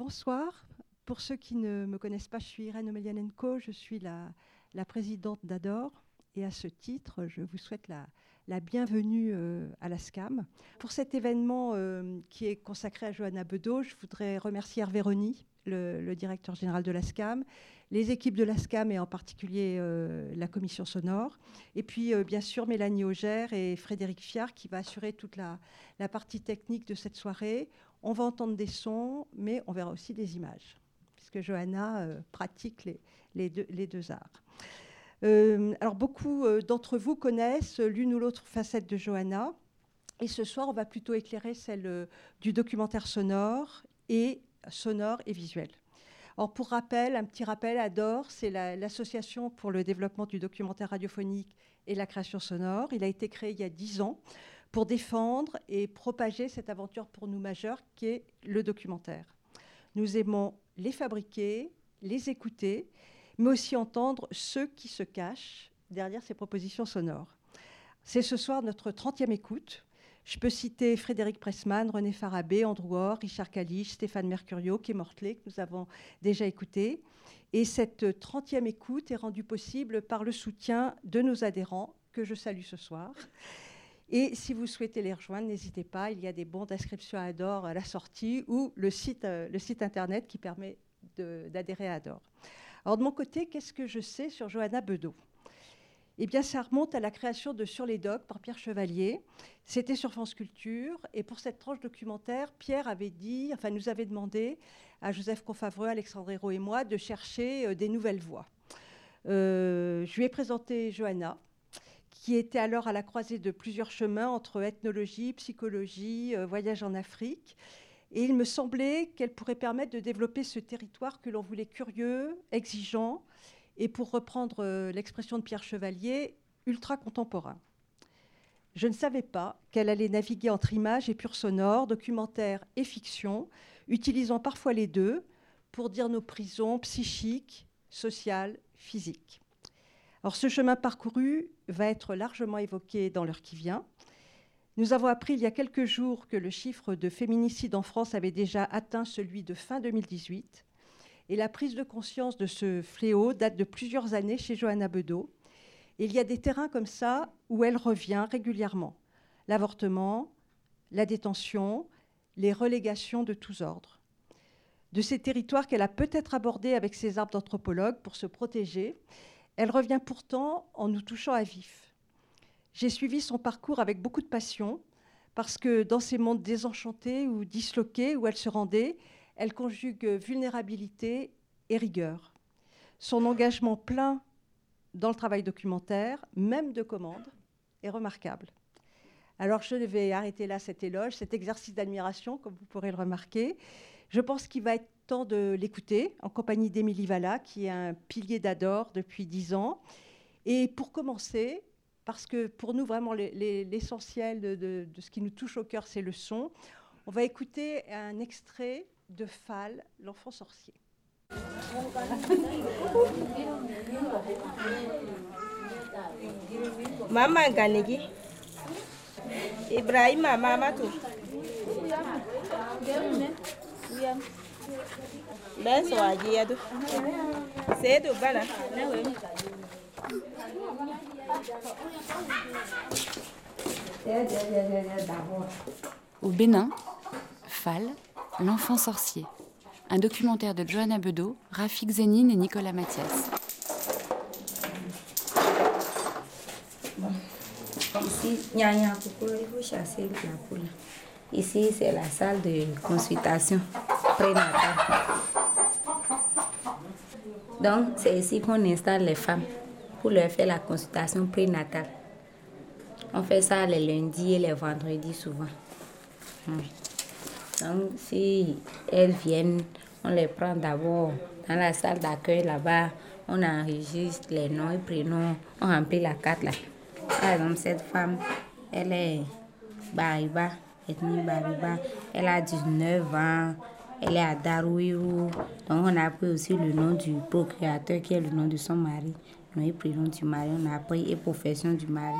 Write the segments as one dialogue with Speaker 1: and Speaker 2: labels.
Speaker 1: bonsoir. Pour ceux qui ne me connaissent pas, je suis Irène Omelianenko, je suis la, présidente d'ADOR. Et à ce titre, je vous souhaite la, bienvenue euh, à la SCAM. Pour cet événement euh, qui est consacré à Johanna Bedeau, je voudrais remercier Hervé le, directeur général de la SCAM, les équipes de la SCAM et en particulier euh, la commission sonore, et puis bien sûr Mélanie Auger et Frédéric Fiard qui va assurer toute la, partie technique de cette soirée. On va entendre des sons, mais on verra aussi des images, puisque Johanna pratique les, deux, arts. Euh, alors beaucoup euh, d'entre vous connaissent l'une ou l'autre facette de Johanna. Et ce soir, on va plutôt éclairer celle euh, du documentaire sonore et sonore et visuel. Alors pour rappel, un petit rappel, ADOR, c'est l'association pour le développement du documentaire radiophonique et la création sonore. Il a été créé il y a dix ans pour défendre et propager cette aventure pour nous majeure qui est le documentaire. Nous aimons les fabriquer, les écouter mais aussi entendre ceux qui se cachent derrière ces propositions sonores. C'est ce soir notre 30e écoute. Je peux citer Frédéric Pressman, René Farabé, Andrew Orr, Richard Caliche, Stéphane Mercurio, Kay Mortley, que nous avons déjà écouté. Et cette 30e écoute est rendue possible par le soutien de nos adhérents, que je salue ce soir. Et si vous souhaitez les rejoindre, n'hésitez pas, il y a des bons d'inscription à Adore à la sortie ou le site, euh, internet qui permet d'adhérer à Adore. Alors de mon côté, qu'est-ce que je sais sur Johanna Bedeau eh bien, ça remonte à la création de Sur les docks par Pierre Chevalier. C'était sur France Culture. Et pour cette tranche documentaire, Pierre avait dit, enfin, nous avait demandé à Joseph Confavreux, Alexandre Hérault et moi de chercher euh, des nouvelles voies. Euh, je lui ai présenté Johanna, était alors à la croisée de plusieurs chemins entre ethnologie, psychologie, euh, voyage en Afrique. Et il me semblait qu'elle pourrait permettre de développer ce territoire que l'on voulait curieux, exigeant, et pour reprendre euh, l'expression de Pierre Chevalier, ultra contemporain. Je ne savais pas qu'elle allait naviguer entre images et pur sonore, documentaire et fiction, utilisant parfois les deux pour dire nos prisons psychiques, sociales, physiques. Ce chemin parcouru va être largement évoqué dans l'heure qui vient. Nous avons appris il y a quelques jours que le chiffre de féminicide en France avait déjà atteint celui de fin 2018. Et la prise de conscience de ce fléau date de plusieurs années chez Johanna Bedeau. il y a des terrains comme ça où elle revient régulièrement. L'avortement, la détention, les relégations de tous ordres. De ces territoires qu'elle a peut-être abordés avec ses arbres d'anthropologue pour se protéger, elle revient pourtant en nous touchant à vif. J'ai suivi son parcours avec beaucoup de passion parce que dans ces mondes désenchantés ou disloqués où elle se rendait, elle conjugue vulnérabilité et rigueur. Son engagement plein dans le travail documentaire, même de commande, est remarquable. Alors je vais arrêter là cet éloge, cet exercice d'admiration, comme vous pourrez le remarquer. Je pense qu'il va être de l'écouter en compagnie d'Émilie Valla, qui est un pilier d'Ador depuis dix ans. Et pour commencer, parce que pour nous, vraiment, l'essentiel de, ce qui nous touche au cœur, c'est le son. On va écouter un extrait de Fall, l'enfant sorcier.
Speaker 2: Mama Ganegi. Ibrahim Mama tu. Ben bala.
Speaker 3: Au Bénin, Fall, l'enfant sorcier. Un documentaire de Johanna Bedeau, Rafik Zénine et Nicolas Mathias.
Speaker 4: Ici, c'est la salle de consultation prénatale. Donc, c'est ici qu'on installe les femmes pour leur faire la consultation prénatale. On fait ça les lundis et les vendredis souvent. Hmm. Donc, si elles viennent, on les prend d'abord dans la salle d'accueil là-bas. On enregistre les noms et prénoms. On remplit la carte là. Par exemple, cette femme, elle est Bariba, ethnie Bariba. Elle a 19 ans. Elle est à Darouirou. Donc, on a pris aussi le nom du procréateur qui est le nom de son mari. Nom et prénom du mari. On a pris et profession du mari.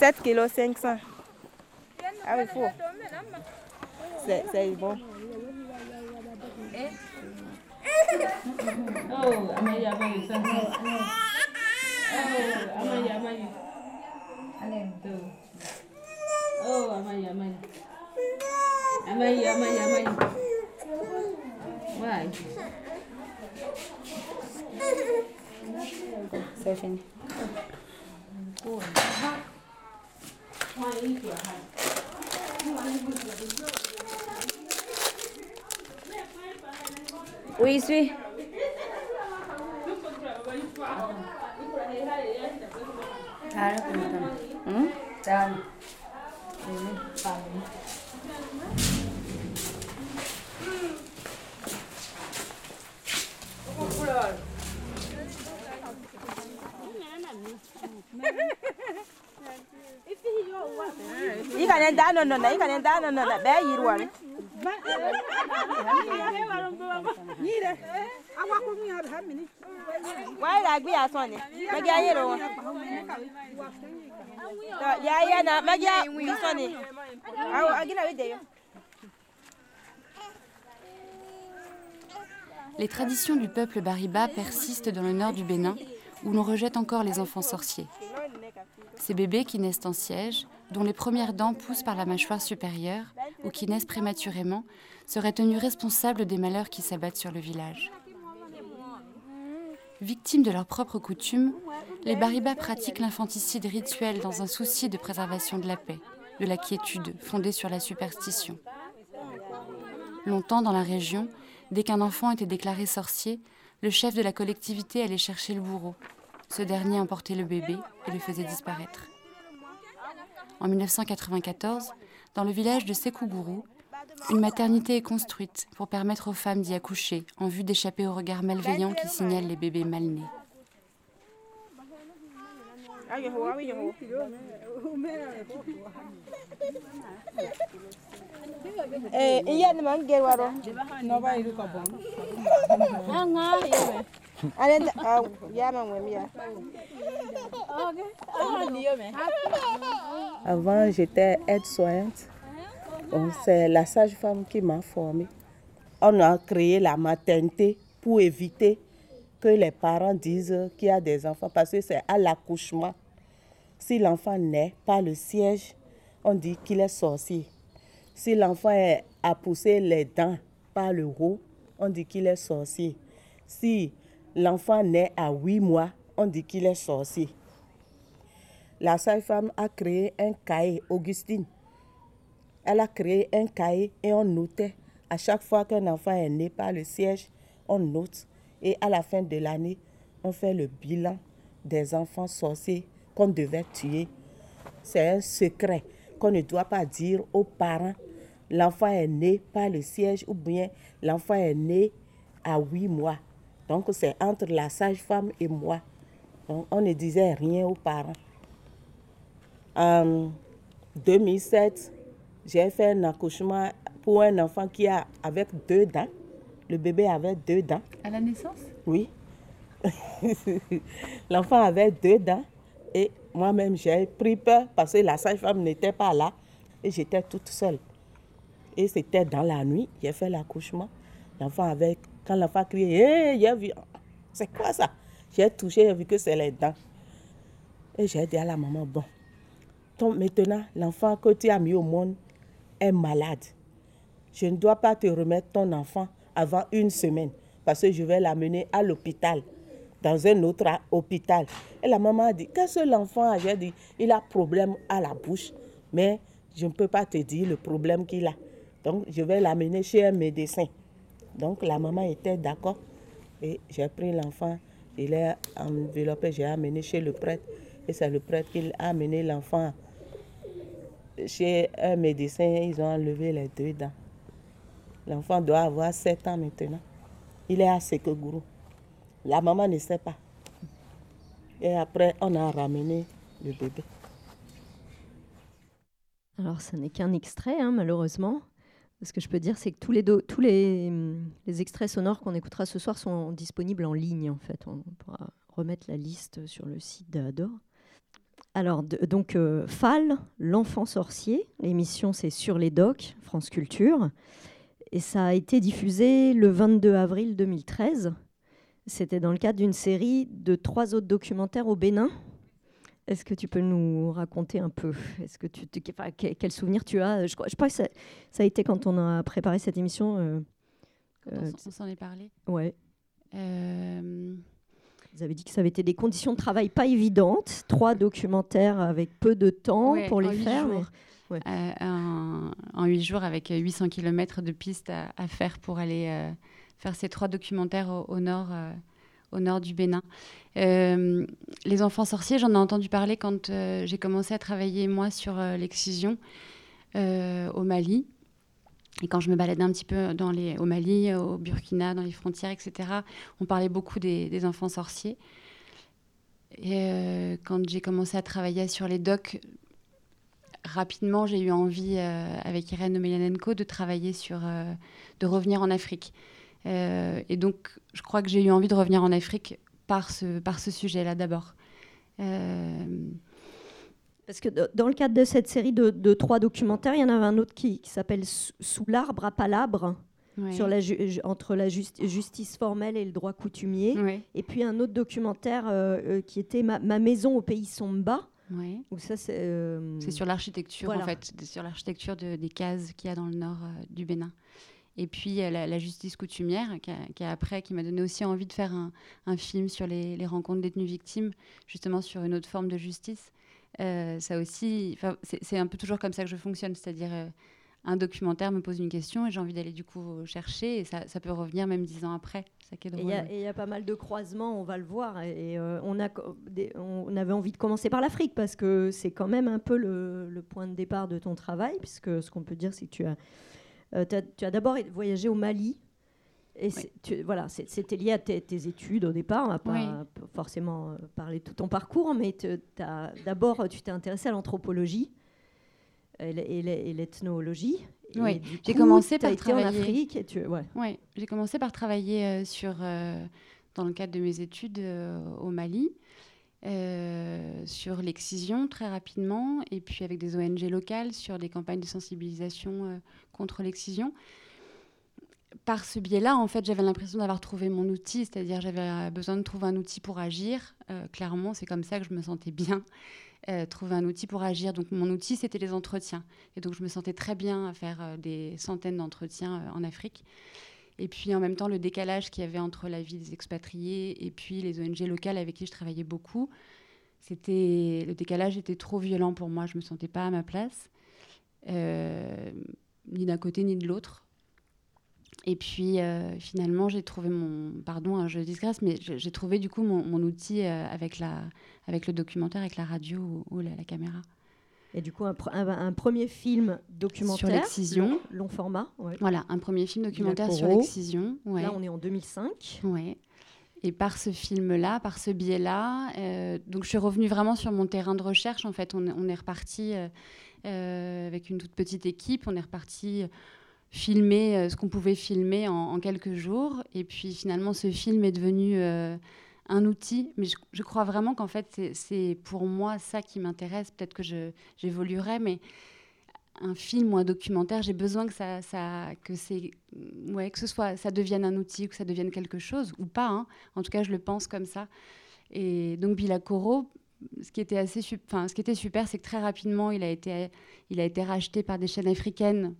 Speaker 2: Ayo ho, ayo ho. 7 kg 500. 7 kg 500. Ah oui, faut. C'est bon.
Speaker 4: C'est fini. Oui, suis. Hmm?
Speaker 2: I ka ne da no no na, i ka ne da no no na, be yirwa ne. Wai la gbi aso ni. Me ga yiro won. Ya ya na, me ga wi so ni. Awo agina we de yo.
Speaker 3: Les traditions du peuple Bariba persistent dans le nord du Bénin, où l'on rejette encore les enfants sorciers. Ces bébés qui naissent en siège, dont les premières dents poussent par la mâchoire supérieure ou qui naissent prématurément, seraient tenus responsables des malheurs qui s'abattent sur le village. Victimes de leurs propres coutumes, les Bariba pratiquent l'infanticide rituel dans un souci de préservation de la paix, de la quiétude fondée sur la superstition. Longtemps dans la région, dès qu'un enfant était déclaré sorcier, le chef de la collectivité allait chercher le bourreau. Ce dernier emportait le bébé et le faisait disparaître. En 1994, dans le village de Sekougourou, une maternité est construite pour permettre aux femmes d'y accoucher en vue d'échapper au regard malveillant qui signale les bébés mal nés.
Speaker 2: Ah.
Speaker 5: Avant, j'étais aide-soignante. C'est la sage-femme qui m'a formée. On a créé la maternité pour éviter que les parents disent qu'il y a des enfants, parce que c'est à l'accouchement. Si l'enfant naît par le siège, on dit qu'il est sorcier. Si l'enfant a poussé les dents par le haut, on dit qu'il est sorcier. Si l'enfant naît à 8 mois, on dit qu'il est sorcier. La sage-femme a créé un cahier, Augustine. Elle a créé un cahier et on notait. À chaque fois qu'un enfant est né par le siège, on note. Et à la fin de l'année, on fait le bilan des enfants sorciers qu'on devait tuer. C'est un secret qu'on ne doit pas dire aux parents. L'enfant est né par le siège ou bien l'enfant est né à 8 mois. Donc c'est entre la sage-femme et moi. Donc on ne disait rien aux parents. En 2007, j'ai fait un accouchement pour un enfant qui a avec deux dents. Le bébé avait deux dents.
Speaker 3: À la naissance?
Speaker 5: Oui. L'enfant avait deux dents et moi-même j'ai pris peur parce que la sage-femme n'était pas là et j'étais toute seule. Et c'était dans la nuit, j'ai fait l'accouchement. L'enfant avait, quand l'enfant criait, Hé, j'ai vu, c'est quoi ça? J'ai touché, j'ai vu que c'est les dents. Et j'ai dit à la maman, bon, donc maintenant, l'enfant que tu as mis au monde est malade. Je ne dois pas te remettre ton enfant avant une semaine parce que je vais l'amener à l'hôpital, dans un autre hôpital. Et la maman a dit, qu'est-ce que l'enfant a J'ai dit, il a problème à la bouche, mais je ne peux pas te dire le problème qu'il a. Donc, je vais l'amener chez un médecin. Donc, la maman était d'accord. Et j'ai pris l'enfant, il est enveloppé, j'ai amené chez le prêtre. Et c'est le prêtre qui a amené l'enfant chez un médecin. Ils ont enlevé les deux dents. L'enfant doit avoir 7 ans maintenant. Il est à Sekegourou. La maman ne sait pas. Et après, on a ramené le bébé.
Speaker 6: Alors, ce n'est qu'un extrait, hein, malheureusement. Ce que je peux dire, c'est que tous les, tous les, extraits sonores qu'on écoutera ce soir sont disponibles en ligne, en fait. On pourra remettre la liste sur le site d'Ador. Alors, donc, euh, Fall, l'enfant sorcier. L'émission, c'est sur les docs, France Culture. Et ça a été diffusé le 22 avril 2013. C'était dans le cadre d'une série de trois autres documentaires au Bénin. Est-ce que tu peux nous raconter un peu? Est-ce que tu, quel souvenir tu as? Je crois, je crois, que ça, a été quand on a préparé cette émission. Euh,
Speaker 3: euh, on s'en est parlé?
Speaker 6: Ouais. Euh... Vous avez dit que ça avait été des conditions de travail pas évidentes, trois documentaires avec peu de temps pour les faire.
Speaker 3: Euh, en huit jours, avec 800 km de pistes à, faire pour aller faire ces trois documentaires au, nord, au nord du Bénin. Euh, les enfants sorciers, j'en ai entendu parler quand euh, j'ai commencé à travailler, moi, sur euh, l'excision au Mali. Et quand je me baladais un petit peu dans les, au Mali, au Burkina, dans les frontières, etc., on parlait beaucoup des, enfants sorciers. Et quand j'ai commencé à travailler sur les docs, rapidement, j'ai eu envie, avec Irène Omelianenko, de travailler sur, de revenir en Afrique. Et donc, je crois que j'ai eu envie de revenir en Afrique par ce, par ce sujet-là d'abord. Euh,
Speaker 6: Parce que dans le cadre de cette série de, trois documentaires, il y en avait un autre qui, s'appelle Sous l'arbre à palabre. Sur la entre la justice formelle et le droit coutumier. Et puis un autre documentaire euh, euh, qui était ma, maison au pays Somba.
Speaker 3: ça c'est. sur l'architecture en fait, sur l'architecture des cases qu'il y a dans le nord du Bénin. Et puis la, justice coutumière, qui, a, après, qui m'a donné aussi envie de faire un, film sur les, rencontres détenues victimes, justement sur une autre forme de justice. Euh, ça aussi, c'est un peu toujours comme ça que je fonctionne, c'est-à-dire euh, un documentaire me pose une question et j'ai envie d'aller du coup chercher et ça, peut revenir même dix ans après.
Speaker 6: Et il y, a pas mal de croisements, on va le voir. Et, euh, on, a, on avait envie de commencer par l'Afrique parce que c'est quand même un peu le, le, point de départ de ton travail, puisque ce qu'on peut dire, c'est que tu as euh, tu as d'abord voyagé au Mali. Et voilà, c'était lié à tes, études au départ. On va pas forcément euh, parler de tout ton parcours, mais d'abord, tu t'es intéressé à l'anthropologie et l'ethnologie.
Speaker 3: Oui, j'ai commencé par travailler
Speaker 6: en Afrique. Et tu,
Speaker 3: ouais. j'ai commencé par travailler euh, sur, dans le cadre de mes études au Mali. Euh, sur l'excision très rapidement, et puis avec des ONG locales sur des campagnes de sensibilisation euh, contre l'excision. Par ce biais-là, en fait, j'avais l'impression d'avoir trouvé mon outil, c'est-à-dire j'avais besoin de trouver un outil pour agir. Euh, clairement, c'est comme ça que je me sentais bien. trouver un outil pour agir. Donc mon outil, c'était les entretiens. Et donc je me sentais très bien à faire des centaines d'entretiens en Afrique. Et puis en même temps, le décalage qu'il y avait entre la vie des expatriés et puis les ONG locales avec qui je travaillais beaucoup, c'était le décalage était trop violent pour moi. Je me sentais pas à ma place, euh, ni d'un côté ni de l'autre. Et puis euh, finalement, j'ai trouvé mon, pardon, hein, je disgresse, mais j'ai trouvé du coup mon, outil euh, avec la, avec le documentaire, avec la radio ou, la caméra.
Speaker 6: Et du coup, un, premier film documentaire.
Speaker 3: Sur l'excision.
Speaker 6: Long, format.
Speaker 3: Voilà, un premier film documentaire sur l'excision.
Speaker 6: Là, on est en 2005.
Speaker 3: Ouais. Et par ce film-là, par ce biais-là, euh, donc je suis revenue vraiment sur mon terrain de recherche. En fait, on, est reparti euh, euh, avec une toute petite équipe. On est reparti filmer ce qu'on pouvait filmer en, en, quelques jours. Et puis finalement, ce film est devenu un outil, mais je, crois vraiment qu'en fait, c'est pour moi ça qui m'intéresse. Peut-être que j'évoluerai, mais un film ou un documentaire, j'ai besoin que ça, que c'est, ouais, que ce soit, ça devienne un outil, que ça devienne quelque chose ou pas. Hein. En tout cas, je le pense comme ça. Et donc Bilakoro, ce qui était assez, enfin, ce qui était super, c'est que très rapidement, il a été, il a été racheté par des chaînes africaines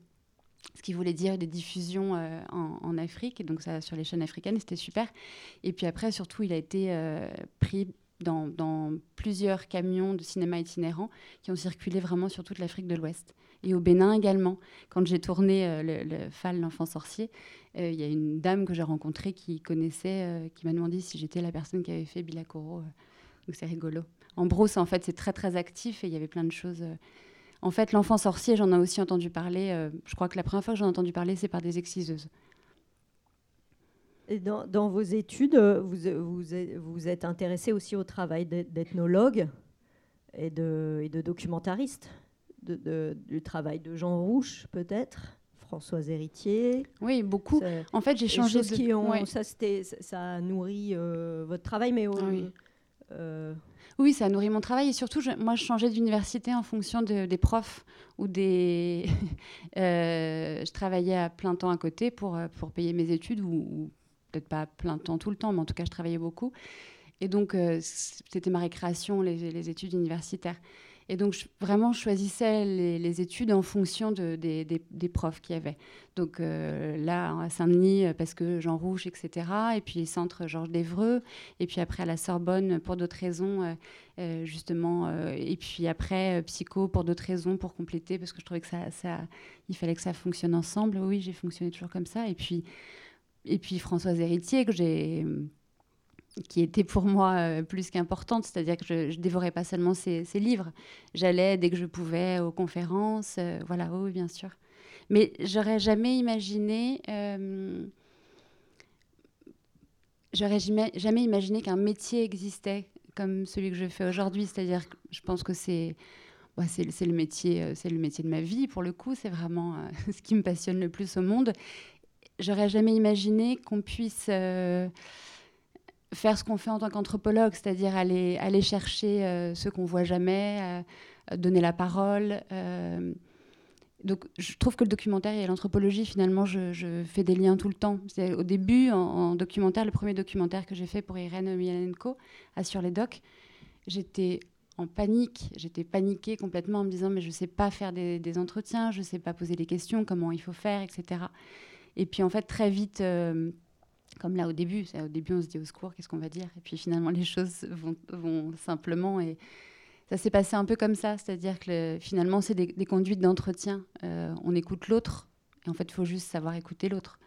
Speaker 3: ce qui voulait dire des diffusions euh, en, Afrique, et donc ça sur les chaînes africaines, c'était super. Et puis après, surtout, il a été euh, pris dans, plusieurs camions de cinéma itinérants qui ont circulé vraiment sur toute l'Afrique de l'Ouest. Et au Bénin également. Quand j'ai tourné euh, le, le, Fall, l'enfant sorcier, il y a une dame que j'ai rencontrée qui connaissait, qui m'a demandé si j'étais la personne qui avait fait Bilakoro. donc c'est rigolo. En brousse, en fait, c'est très très actif et il y avait plein de choses en fait, l'enfant sorcier, j'en ai aussi entendu parler. Euh, je crois que la première fois que j'en ai entendu parler, c'est par des exciseuses.
Speaker 6: Et dans, vos études, euh, vous, vous, êtes intéressé aussi au travail d'ethnologue et de, et de documentariste. du travail de Jean Rouche, peut-être Françoise Héritier.
Speaker 3: Oui, beaucoup. en fait, j'ai changé de...
Speaker 6: Qui ont, ça, ça a nourri euh, votre travail, mais...
Speaker 3: oui. Euh, oui, ça a nourri mon travail et surtout, moi, je changeais d'université en fonction des profs ou des. Euh, je travaillais à plein temps à côté pour, pour payer mes études ou, peut-être pas à plein temps tout le temps, mais en tout cas, je travaillais beaucoup. Et donc, c'était ma récréation, les, les études universitaires. Et donc, vraiment, je choisissais les, études en fonction de, des, profs qu'il y avait. Donc euh, là, à Saint-Denis, euh, parce que Jean Rouge, etc. Et puis centre Georges d'Evreux. Et puis après, à la Sorbonne, pour d'autres raisons, euh, justement. et puis après, psycho, pour d'autres raisons, pour compléter, parce que je trouvais que ça, il fallait que ça fonctionne ensemble. Oui, j'ai fonctionné toujours comme ça. Et puis, et puis Françoise Héritier, que j'ai qui était pour moi euh, plus qu'importante, c'est-à-dire que je, ne dévorais pas seulement ses, livres, j'allais dès que je pouvais aux conférences, euh, voilà, oui, bien sûr. Mais j'aurais jamais imaginé, euh, j'aurais jamais imaginé qu'un métier existait comme celui que je fais aujourd'hui, c'est-à-dire que je pense que c'est le métier, c'est le métier de ma vie pour le coup, c'est vraiment ce qui me passionne le plus au monde. J'aurais jamais imaginé qu'on puisse faire ce qu'on fait en tant qu'anthropologue, c'est-à-dire aller, aller chercher euh, ce qu'on voit jamais, euh, donner la parole. Euh. donc, je trouve que le documentaire et l'anthropologie, finalement, je, fais des liens tout le temps. Au début, en, documentaire, le premier documentaire que j'ai fait pour Irène Mialenko, à Sur les Docs, j'étais en panique. J'étais paniquée complètement en me disant, mais je ne sais pas faire des, des entretiens, je ne sais pas poser des questions, comment il faut faire, etc. Et puis, en fait, très vite comme là au début. Au début, on se dit au secours, qu'est-ce qu'on va dire? Et puis finalement, les choses vont, simplement. Et ça s'est passé un peu comme ça, c'est-à-dire que finalement, c'est des, conduites d'entretien. Euh, on écoute l'autre, et en fait, il faut juste savoir écouter l'autre.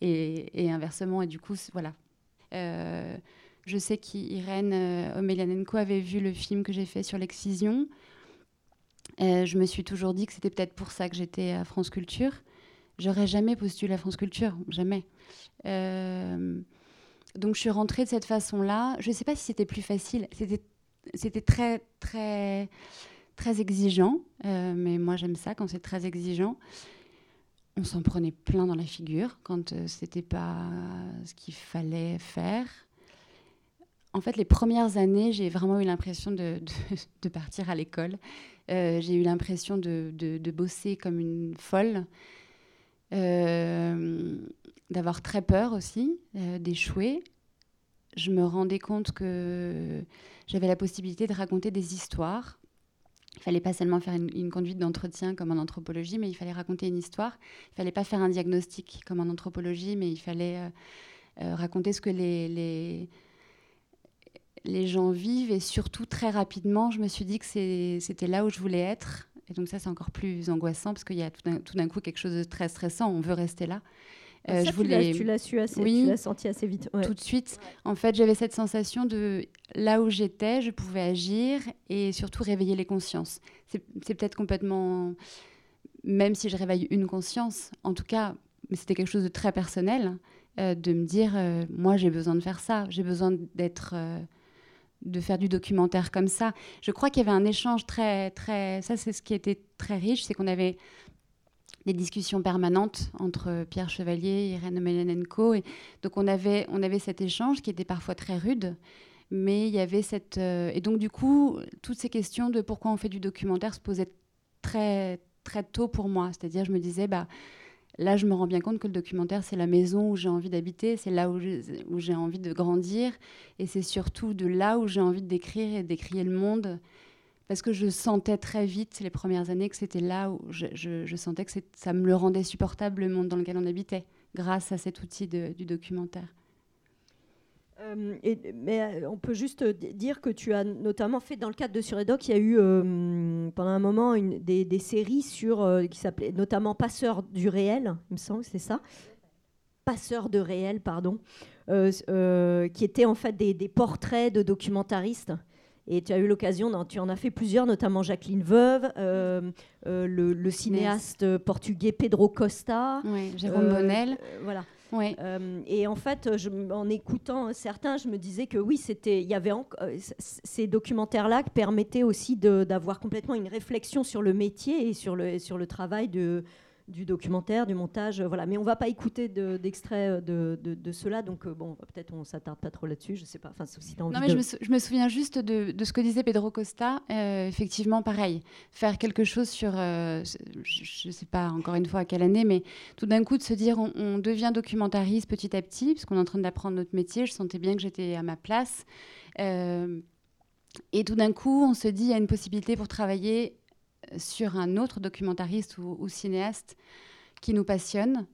Speaker 3: Et, inversement, et du coup, voilà. Euh, je sais qu'Irène euh, Omelianenko avait vu le film que j'ai fait sur l'excision. je me suis toujours dit que c'était peut-être pour ça que j'étais à France Culture. J'aurais jamais postulé à France Culture, jamais. Euh, donc je suis rentrée de cette façon-là. Je ne sais pas si c'était plus facile. C'était très, très, très exigeant. Euh, mais moi, j'aime ça quand c'est très exigeant. On s'en prenait plein dans la figure quand euh, c'était pas ce qu'il fallait faire. En fait, les premières années, j'ai vraiment eu l'impression de, partir à l'école. j'ai eu l'impression de, bosser comme une folle. Euh, d'avoir très peur aussi, euh, d'échouer. Je me rendais compte que j'avais la possibilité de raconter des histoires. Il fallait pas seulement faire une, conduite d'entretien comme en anthropologie, mais il fallait raconter une histoire. Il fallait pas faire un diagnostic comme en anthropologie, mais il fallait euh, raconter ce que les, les, les, gens vivent. Et surtout, très rapidement, je me suis dit que c'était là où je voulais être. Et donc ça, c'est encore plus angoissant parce qu'il y a tout d'un coup quelque chose de très stressant. On veut rester là.
Speaker 6: Euh, je voulais... Tu l'as su assez, oui, tu l'as senti assez vite.
Speaker 3: Tout de suite. En fait, j'avais cette sensation de là où j'étais, je pouvais agir et surtout réveiller les consciences. C'est peut-être complètement, même si je réveille une conscience, en tout cas, mais c'était quelque chose de très personnel, euh, de me dire, euh, moi j'ai besoin de faire ça, j'ai besoin d'être de faire du documentaire comme ça. Je crois qu'il y avait un échange très, très. Ça, c'est ce qui était très riche, c'est qu'on avait des discussions permanentes entre Pierre Chevalier, Irène Melanenko. Et donc, on avait, on avait cet échange qui était parfois très rude. Mais il y avait cette. Euh, et donc, du coup, toutes ces questions de pourquoi on fait du documentaire se posaient très, très tôt pour moi. C'est-à-dire, je me disais, bah, Là, je me rends bien compte que le documentaire, c'est la maison où j'ai envie d'habiter, c'est là où j'ai envie de grandir, et c'est surtout de là où j'ai envie d'écrire et d'écrire le monde, parce que je sentais très vite, les premières années, que c'était là où je, sentais que ça me le rendait supportable, le monde dans lequel on habitait, grâce à cet outil du documentaire.
Speaker 6: Euh, mais euh, on peut juste dire que tu as notamment fait dans le cadre de Suredoc, il y a eu euh, pendant un moment une, des, séries sur qui s'appelait notamment Passeurs du réel, il me semble, c'est ça? Passeurs de réel, pardon, qui étaient en fait des, portraits de documentaristes. Et tu as eu l'occasion, tu en as fait plusieurs, notamment Jacqueline Veuve, le, cinéaste portugais Pedro Costa.
Speaker 3: Oui, Jérôme Bonnel.
Speaker 6: voilà. Euh, et en fait, en écoutant certains, je me disais que oui, c'était, il y avait euh, ces documentaires-là qui permettaient aussi d'avoir complètement une réflexion sur le métier et sur le travail de, du documentaire, du montage. euh, Voilà. Mais on va pas écouter de- d'extrait de, de, de cela, donc euh, bon, peut-être on s'attarde pas trop là-dessus. Je sais pas. Enfin, si t'as envie
Speaker 3: Non, mais je me, sou- je me souviens juste de, de ce que disait Pedro Costa. Euh, effectivement, pareil, faire quelque chose sur, euh, je ne sais pas encore une fois à quelle année, mais tout d'un coup de se dire on, on devient documentariste petit à petit, puisqu'on est en train d'apprendre notre métier. Je sentais bien que j'étais à ma place. Euh, et tout d'un coup, on se dit il y a une possibilité pour travailler sur un autre documentariste ou, cinéaste qui nous passionne.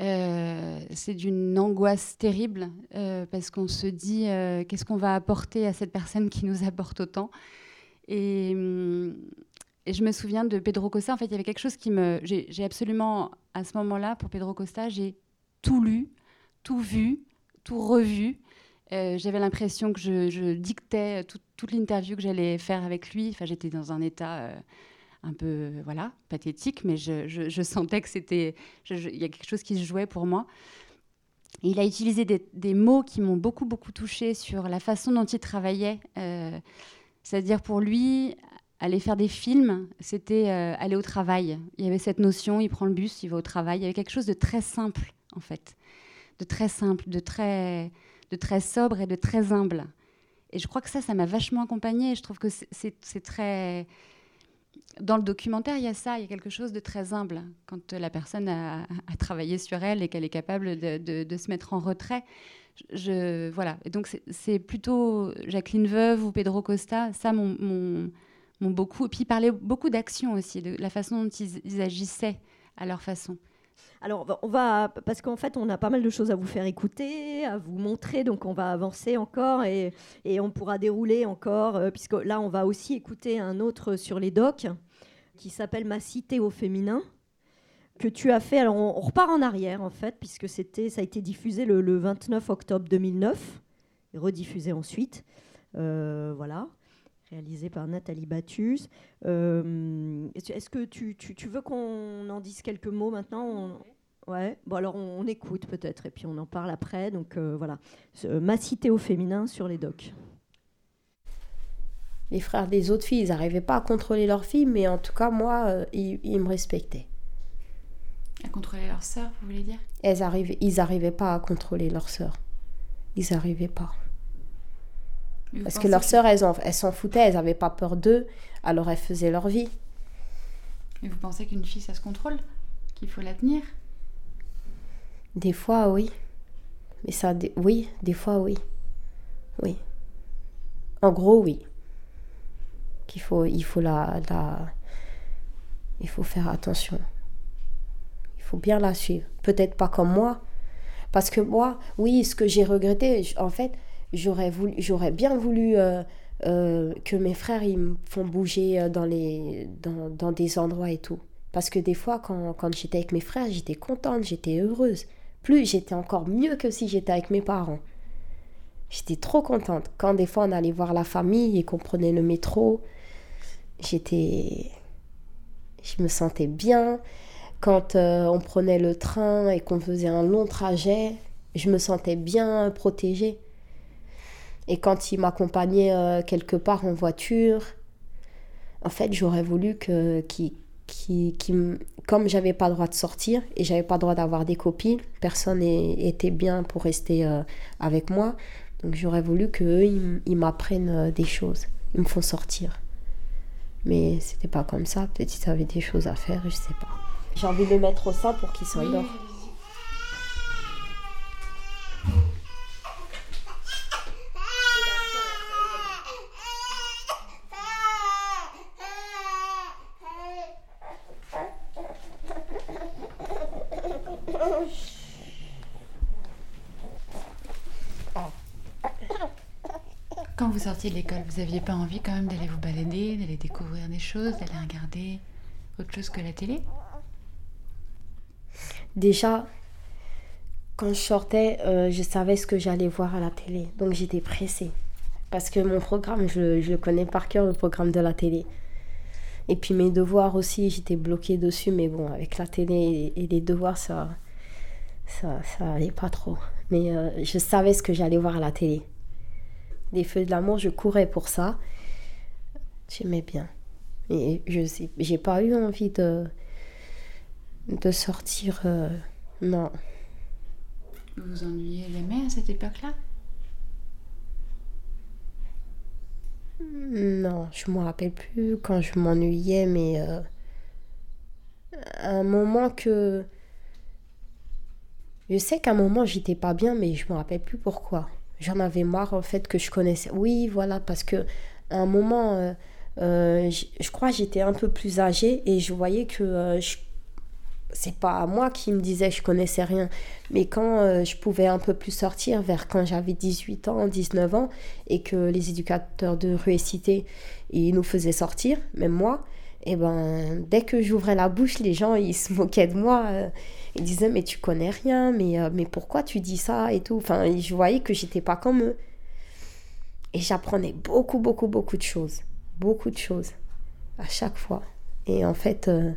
Speaker 3: Euh, c'est d'une angoisse terrible euh, parce qu'on se dit euh, qu'est-ce qu'on va apporter à cette personne qui nous apporte autant? Et, hum, et je me souviens de Pedro Costa. En fait, il y avait quelque chose qui me. J'ai absolument, à ce moment-là, pour Pedro Costa, j'ai tout lu, tout vu, tout revu. J'avais l'impression que je, dictais tout- toute l'interview que j'allais faire avec lui. Enfin, j'étais dans un état. Un peu euh, voilà pathétique, mais je, je- sentais que c'était il y a quelque chose qui se jouait pour moi. Il a utilisé des, mots qui m'ont beaucoup beaucoup touchée sur la façon dont il travaillait. Euh, C'est-à-dire pour lui, aller faire des films, c'était euh, aller au travail. Il y avait cette notion, il prend le bus, il va au travail. Il y avait quelque chose de très simple en fait, de très simple, de très de très sobre et de très humble. Et je crois que ça, ça m'a vachement accompagnée. Je trouve que c'est très dans le documentaire, il y a ça, il y a quelque chose de très humble quand la personne a, travaillé sur elle et qu'elle est capable de, se mettre en retrait. Voilà. Et donc c'est- plutôt Jacqueline Veuve ou Pedro Costa, ça m'ont m'ont- m'ont beaucoup. Et puis ils parlaient beaucoup d'action aussi, de la façon dont ils agissaient à leur façon.
Speaker 6: Alors, on va- parce qu'en fait, on a pas mal de choses à vous faire écouter, à vous montrer, donc on va avancer encore et, on pourra dérouler encore, euh, puisque là, on va aussi écouter un autre sur les docs qui s'appelle Ma cité au féminin, que tu as fait. Alors, on, repart en arrière, en fait, puisque ça a été diffusé le, le 29 octobre 2009 et rediffusé ensuite. Euh, voilà. Réalisé par Nathalie Battus. Euh, est-ce que tu, tu- tu veux qu'on en dise quelques mots maintenant On- Ouais, bon alors on, on écoute peut-être et puis on en parle après. Donc euh, voilà, Ma cité au féminin sur les docs.
Speaker 7: Les frères des autres filles, ils n'arrivaient pas à contrôler leurs filles, mais en tout cas, moi, euh, ils, ils me respectaient.
Speaker 3: À contrôler leur sœur, vous voulez dire?
Speaker 7: Elles arrivaient, ils n'arrivaient pas à contrôler leurs sœurs. Ils n'arrivaient pas.
Speaker 3: Vous
Speaker 7: Parce que leurs sœurs, elles en- elles s'en foutaient, elles n'avaient pas peur d'eux, alors elles faisaient leur vie.
Speaker 3: Mais vous pensez qu'une fille, ça se contrôle Qu'il faut la tenir?
Speaker 7: Des fois, oui. Mais ça, des- oui, des fois, oui. Oui. En gros, oui. Qu'il faut, il faut la, la- il faut faire attention. Il faut bien la suivre. Peut-être pas comme moi, parce que moi, oui, ce que j'ai regretté, en fait, j'aurais voulu, j'aurais bien voulu euh, euh, que mes frères ils me font bouger euh, dans les, dans, dans des endroits et tout. Parce que des fois, quand, quand j'étais avec mes frères, j'étais contente, j'étais heureuse. Plus, j'étais encore mieux que si j'étais avec mes parents. J'étais trop contente. Quand des fois on allait voir la famille et qu'on prenait le métro, j'étais. Je me sentais bien. Quand on prenait le train et qu'on faisait un long trajet, je me sentais bien protégée. Et quand il m'accompagnait euh, quelque part en voiture, en fait, j'aurais voulu que, qu'il- qu'il me- comme j'avais pas le droit de sortir et j'avais pas le droit d'avoir des copines, personne n'est- était bien pour rester euh, avec moi. Donc j'aurais voulu qu'eux, ils, ils m'apprennent euh, des choses. Ils me font sortir. Mais c'était pas comme ça. Peut-être qu'ils avaient des choses à faire, je sais pas. J'ai envie de le mettre au sein pour qu'il s'endort.
Speaker 3: Quand vous sortiez de l'école, vous aviez pas envie quand même d'aller vous balader, d'aller découvrir des choses, d'aller regarder autre chose que la télé?
Speaker 7: Déjà, quand je sortais, euh, je savais ce que j'allais voir à la télé. Donc j'étais pressée. Parce que mon programme, je, le connais par cœur, le programme de la télé. Et puis mes devoirs aussi, j'étais bloquée dessus. Mais bon, avec la télé et, les devoirs, ça, ça, ça pas trop. Mais euh, je savais ce que j'allais voir à la télé. Les feux de l'amour, je courais pour ça. J'aimais bien. Et je sais, j'ai pas eu envie de, de sortir. euh, non.
Speaker 3: Vous vous ennuyez d'aimer à cette époque-là?
Speaker 7: Non, je me rappelle plus quand je m'ennuyais, mais euh, à un moment que. Je sais qu'à un moment j'étais pas bien, mais je me rappelle plus pourquoi. J'en avais marre en fait que je connaissais. Oui, voilà, parce que à un moment, euh, euh, je crois j'étais un peu plus âgée et je voyais que euh, je- c'est pas moi qui me disais que je connaissais rien, mais quand euh, je pouvais un peu plus sortir, vers quand j'avais 18 ans, 19 ans, et que les éducateurs de rue et cité, ils nous faisaient sortir, même moi, et ben dès que j'ouvrais la bouche, les gens ils se moquaient de moi, ils disaient mais tu connais rien, mais, euh, mais pourquoi tu dis ça et tout? Enfin, je voyais que j'étais pas comme eux. Et j'apprenais beaucoup, beaucoup, beaucoup de choses. Beaucoup de choses. À chaque fois. Et en fait, euh,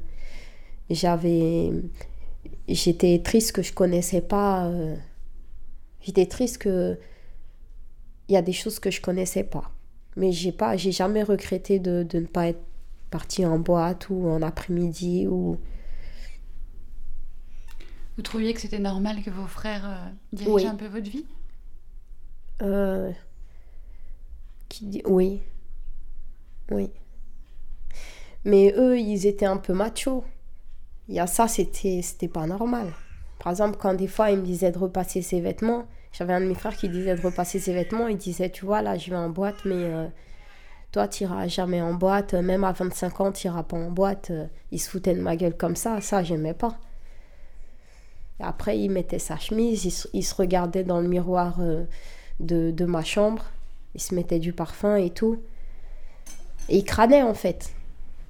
Speaker 7: j'avais. J'étais triste que je connaissais pas. euh, J'étais triste que. Il y a des choses que je connaissais pas. Mais j'ai pas, j'ai jamais regretté de, de ne pas être partie en boîte ou en après-midi ou.
Speaker 3: Vous trouviez que c'était normal que vos frères euh, dirigent
Speaker 7: Oui.
Speaker 3: un peu votre vie?
Speaker 7: Euh, qui dit oui. Oui. Mais eux, ils étaient un peu machos. Il y a ça, c'était c'était pas normal. Par exemple, quand des fois, ils me disaient de repasser ses vêtements, j'avais un de mes frères qui disait de repasser ses vêtements, il disait, tu vois, là, je vais en boîte, mais euh, toi, tu iras jamais en boîte, même à 25 ans, tu iras pas en boîte. Euh, Il se foutait de ma gueule comme ça, ça, j'aimais pas. Après, il mettait sa chemise, il se, il se regardait dans le miroir euh, de, de ma chambre, il se mettait du parfum et tout. Et il crânait en fait.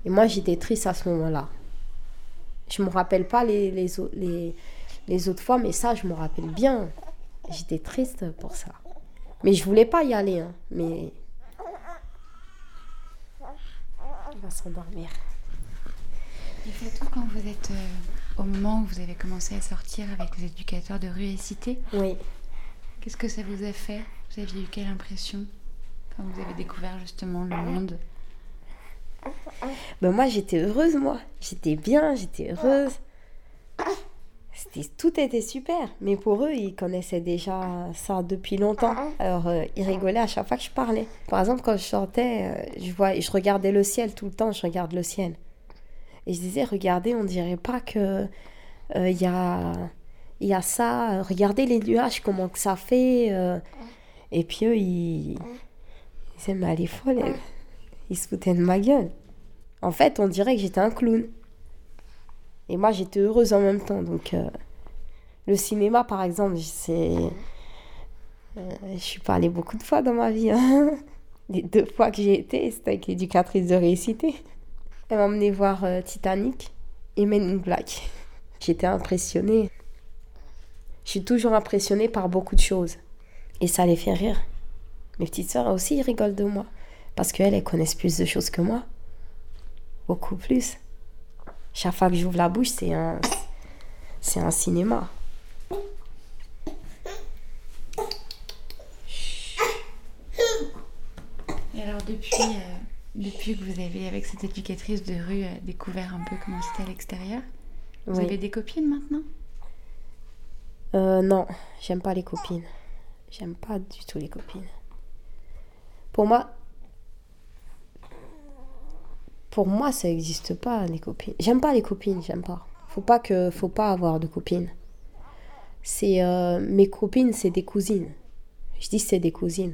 Speaker 7: Et moi, j'étais triste à ce moment-là. Je me rappelle pas les, les, au- les, les autres fois, mais ça, je me rappelle bien. J'étais triste pour ça. Mais je voulais pas y aller, hein. mais... Il va s'endormir.
Speaker 3: Et tout quand vous êtes euh, au moment où vous avez commencé à sortir avec les éducateurs de rue et cité,
Speaker 7: Oui.
Speaker 3: qu'est-ce que ça vous a fait? Vous aviez eu quelle impression? Quand vous avez découvert justement le monde
Speaker 7: Ben moi, j'étais heureuse, moi. J'étais bien, j'étais heureuse. Tout était super. Mais pour eux, ils connaissaient déjà ça depuis longtemps. Alors, euh, ils rigolaient à chaque fois que je parlais. Par exemple, quand je sortais, euh, je, vois, je regardais le ciel tout le temps. Je regarde le ciel. Et je disais, regardez, on dirait pas que euh, il y, a, y a ça. Regardez les nuages, comment que ça fait. euh. Et puis eux, ils, ils disaient, mais elle est folle. Ils se foutaient de ma gueule. En fait, on dirait que j'étais un clown. Et moi, j'étais heureuse en même temps. Donc, euh, le cinéma, par exemple, c'est. euh, je suis pas allée beaucoup de fois dans ma vie. hein. Les deux fois que j'ai été, c'était avec l'éducatrice de réussité. Elle m'a emmené voir euh, Titanic et Men in Black. J'étais impressionnée. Je suis toujours impressionnée par beaucoup de choses. Et ça les fait rire. Mes petites sœurs aussi, rigolent de moi. Parce qu'elles, elles connaissent plus de choses que moi. Beaucoup plus. Chaque fois que j'ouvre la bouche, c'est un, c'est un cinéma.
Speaker 3: Et alors depuis, euh, depuis que vous avez, avec cette éducatrice de rue, euh, découvert un peu comment c'était à l'extérieur, vous
Speaker 7: Oui.
Speaker 3: avez des copines maintenant?
Speaker 7: Euh, non, j'aime pas les copines. J'aime pas du tout les copines. Pour moi, pour moi, ça n'existe pas les copines. J'aime pas les copines, j'aime pas. Faut pas que, faut pas avoir de copines. C'est euh, mes copines, c'est des cousines. Je dis c'est des cousines.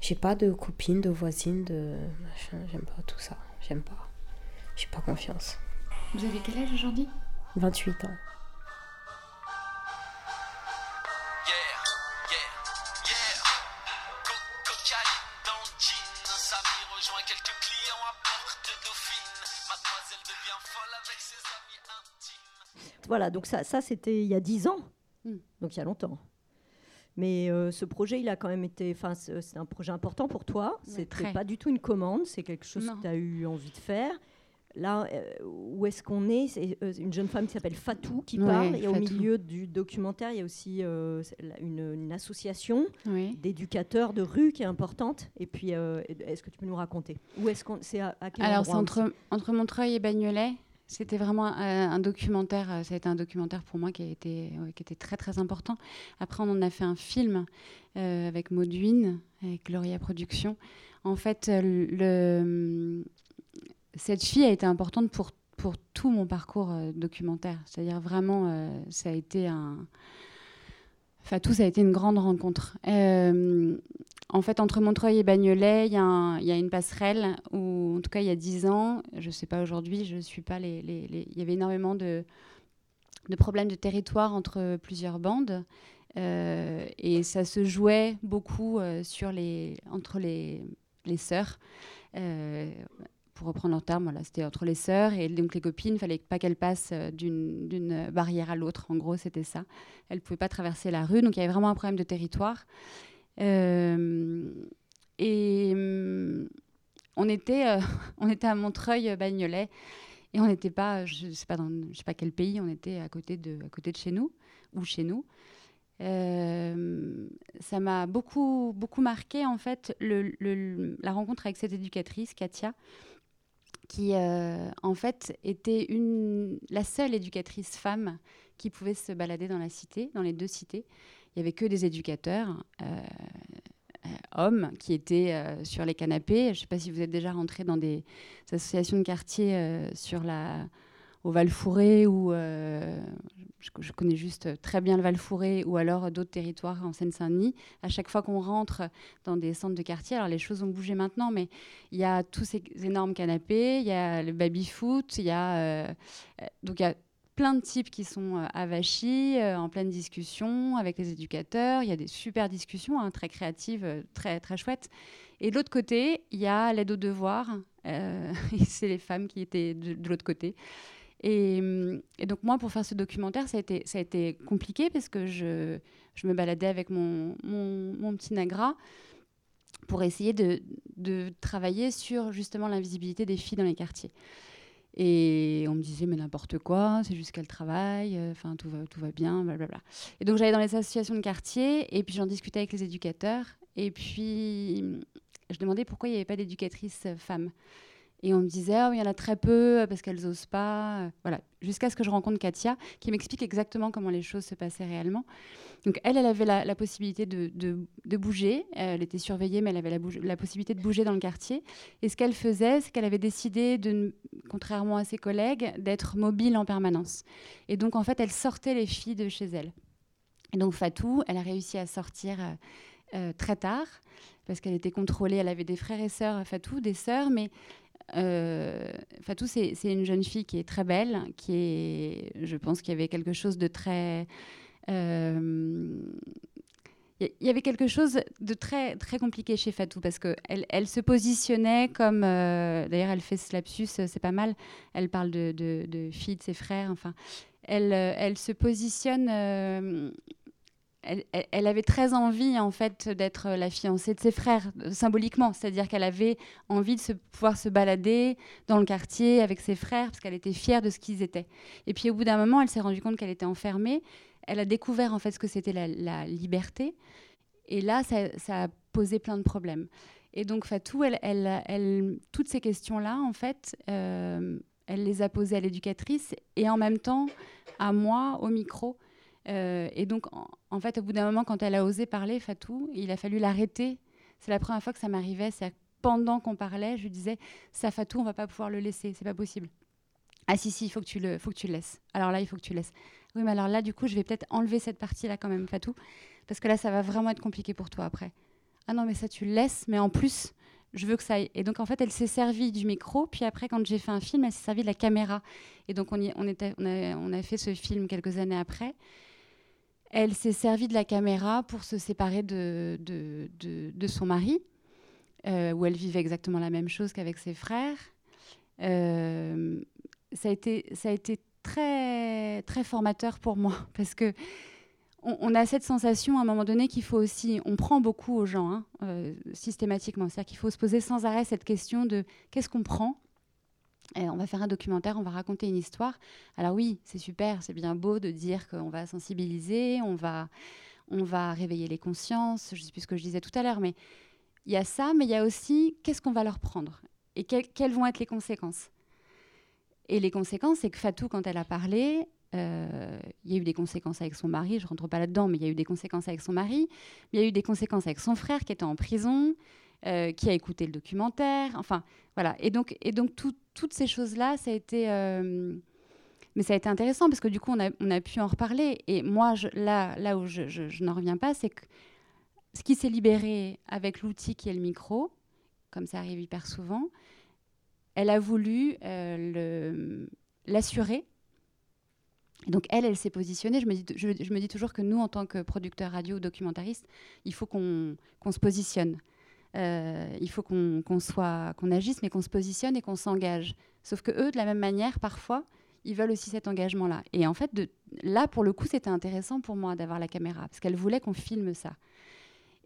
Speaker 7: J'ai pas de copines, de voisines, de machin. J'aime pas tout ça. J'aime pas. J'ai pas confiance.
Speaker 3: Vous avez quel âge aujourd'hui?
Speaker 7: 28 ans.
Speaker 6: Voilà, donc ça, ça c'était il y a 10 ans,
Speaker 3: Mm.
Speaker 6: donc il y a longtemps. Mais euh, ce projet, il a quand même été. Enfin, c'est un projet important pour toi.
Speaker 3: Ouais,
Speaker 6: C'était pas du tout une commande, c'est quelque chose
Speaker 3: Non.
Speaker 6: que tu as eu envie de faire. là, euh, où est-ce qu'on est? C'est euh, une jeune femme qui s'appelle Fatou qui
Speaker 3: Ouais,
Speaker 6: parle. Et au milieu du documentaire, il y a aussi une, une association
Speaker 3: Oui.
Speaker 6: d'éducateurs de rue qui est importante. Et puis, est-ce que tu peux nous raconter? Où est-ce qu'on C'est à, à quel
Speaker 3: Alors, c'est entre, entre Montreuil et Bagnolet. C'était vraiment un, un documentaire. euh, Ça a été un documentaire pour moi qui, a été, ouais, qui était très, très important. Après, on en a fait un film euh, avec Mauduine, avec Gloria Productions. En fait, euh, cette fille a été importante pour, pour tout mon parcours euh, documentaire. C'est-à-dire vraiment, euh, ça a été un. Fatou, ça a été une grande rencontre. Euh, en fait, entre Montreuil et Bagnolet, il y, a une passerelle où, en tout cas, il y a dix ans, je ne sais pas aujourd'hui, je suis pas les, Il y avait énormément de, de problèmes de territoire entre plusieurs bandes. Euh, et ça se jouait beaucoup euh, sur les, entre les, les sœurs. Pour reprendre leur terme, voilà, c'était entre les sœurs et donc les copines, il fallait pas qu'elles passent euh, d'une barrière à l'autre. En gros, c'était ça. Elles ne pouvaient pas traverser la rue, donc il y avait vraiment un problème de territoire. Euh, et hum, on était, euh, on était à Montreuil-Bagnolet et on n'était pas, je ne sais pas dans, sais pas quel pays, on était à côté de, à côté de chez nous ou chez nous. Ça m'a beaucoup, beaucoup marqué en fait la rencontre avec cette éducatrice, Katia, qui euh, en fait était une, la seule éducatrice femme qui pouvait se balader dans la cité, dans les deux cités. Il y avait que des éducateurs. euh, euh, hommes qui étaient sur les canapés. Je ne sais pas si vous êtes déjà rentré dans des associations de quartier sur la, au Val-Fouré ou euh, je, connais juste très bien le Val-Fouré ou alors d'autres territoires en Seine-Saint-Denis. À chaque fois qu'on rentre dans des centres de quartier, alors les choses ont bougé maintenant, mais il y a tous ces énormes canapés, il y a le baby-foot, il y a euh, euh, donc il y a plein de types qui sont avachis, en pleine discussion avec les éducateurs. Il y a des super discussions, hein, très créatives, très, très chouettes. Et de l'autre côté, il y a l'aide aux devoirs. euh, c'est les femmes qui étaient de l'autre côté. Et, hum, et donc moi, pour faire ce documentaire, ça a été, compliqué parce que je, me baladais avec mon, petit Nagra pour essayer de, travailler sur justement l'invisibilité des filles dans les quartiers. Et on me disait, mais n'importe quoi, c'est juste qu'elle travaille, enfin tout, va, tout va bien, blablabla. Et donc j'allais dans les associations de quartier, et puis j'en discutais avec les éducateurs, et puis je demandais pourquoi il n'y avait pas d'éducatrices euh, femmes. Et on me disait, ah, il y en a très peu, euh, parce qu'elles n'osent pas. euh, Voilà, jusqu'à ce que je rencontre Katia, qui m'explique exactement comment les choses se passaient réellement. Donc elle, elle avait la, possibilité de, de- bouger. Elle était surveillée, mais elle avait la, la possibilité de bouger dans le quartier. Et ce qu'elle faisait, c'est qu'elle avait décidé, de, contrairement à ses collègues, d'être mobile en permanence. Et donc, en fait, elle sortait les filles de chez elle. Et donc, Fatou, elle a réussi à sortir euh, très tard, parce qu'elle était contrôlée. Elle avait des frères et sœurs, Fatou, des sœurs, mais Fatou, c'est une jeune fille qui est très belle, qui est, je pense qu'il y avait quelque chose de très... euh, il y avait quelque chose de très, très compliqué chez Fatou parce qu'elle elle se positionnait comme. euh, D'ailleurs, elle fait ce lapsus, euh, c'est pas mal. Elle parle de, de, de fille de ses frères. Enfin, elle, euh, elle se positionne. euh, elle, avait très envie, en fait, d'être la fiancée de ses frères, symboliquement. C'est-à-dire qu'elle avait envie de se, pouvoir se balader dans le quartier avec ses frères parce qu'elle était fière de ce qu'ils étaient. Et puis, au bout d'un moment, elle s'est rendue compte qu'elle était enfermée. Elle a découvert, en fait, ce que c'était la, liberté. Et là, ça, a posé plein de problèmes. Et donc, Fatou, elle- toutes ces questions-là, en fait, euh, elle les a posées à l'éducatrice et en même temps à moi, au micro. Euh, et donc, en, fait, au bout d'un moment, quand elle a osé parler, Fatou, il a fallu l'arrêter. C'est la première fois que ça m'arrivait. C'est pendant qu'on parlait, je lui disais, ça, Fatou, on va pas pouvoir le laisser, c'est pas possible. Ah si, si, il faut que tu le, faut que tu laisses. Alors là, il faut que tu le laisses. Oui, mais alors là, du coup, je vais peut-être enlever cette partie-là quand même, Fatou, parce que là, ça va vraiment être compliqué pour toi après. Ah non, mais ça, tu le laisses, mais en plus, je veux que ça aille. Et donc, en fait, elle s'est servie du micro, puis après, quand j'ai fait un film, elle s'est servie de la caméra. Et donc, on, y- on, était, on, a, on a fait ce film quelques années après. Elle s'est servie de la caméra pour se séparer de, de, de- son mari, euh, où elle vivait exactement la même chose qu'avec ses frères. Euh, ça a été, ça a été très, très formateur pour moi, parce que on, on a cette sensation à un moment donné qu'il faut aussi, on prend beaucoup aux gens hein, euh, systématiquement, c'est-à-dire qu'il faut se poser sans arrêt cette question de qu'est-ce qu'on prend on va faire un documentaire, on va raconter une histoire. Alors oui, c'est super, c'est bien beau de dire qu'on va sensibiliser, on va, on va réveiller les consciences, je ne sais plus ce que je disais tout à l'heure, mais il y a ça, mais il y a aussi qu'est-ce qu'on va leur prendre et quelles vont être les conséquences. Et les conséquences, c'est que Fatou, quand elle a parlé, euh, il y a eu des conséquences avec son mari, je rentre pas là-dedans, mais il y a eu des conséquences avec son mari, il y a eu des conséquences avec son frère qui était en prison, euh, qui a écouté le documentaire, enfin voilà. Et donc, et donc toutes ces choses-là, ça a été... Euh, mais ça a été intéressant parce que du coup, on a, on a pu en reparler. Et moi, là, là où je, n'en reviens pas, c'est que ce qui s'est libéré avec l'outil qui est le micro, comme ça arrive hyper souvent, elle a voulu l'assurer donc elle, elle s'est positionnée. Je me, dis, je, me, dis, toujours que nous, en tant que producteurs radio ou documentaristes, il faut qu'on se positionne. Euh, il faut qu'on soit, qu'on agisse, mais qu'on se positionne et qu'on s'engage. Sauf que eux, de la même manière, parfois, ils veulent aussi cet engagement-là. Et en fait, de, là, pour le coup, c'était intéressant pour moi d'avoir la caméra, parce qu'elle voulait qu'on filme ça.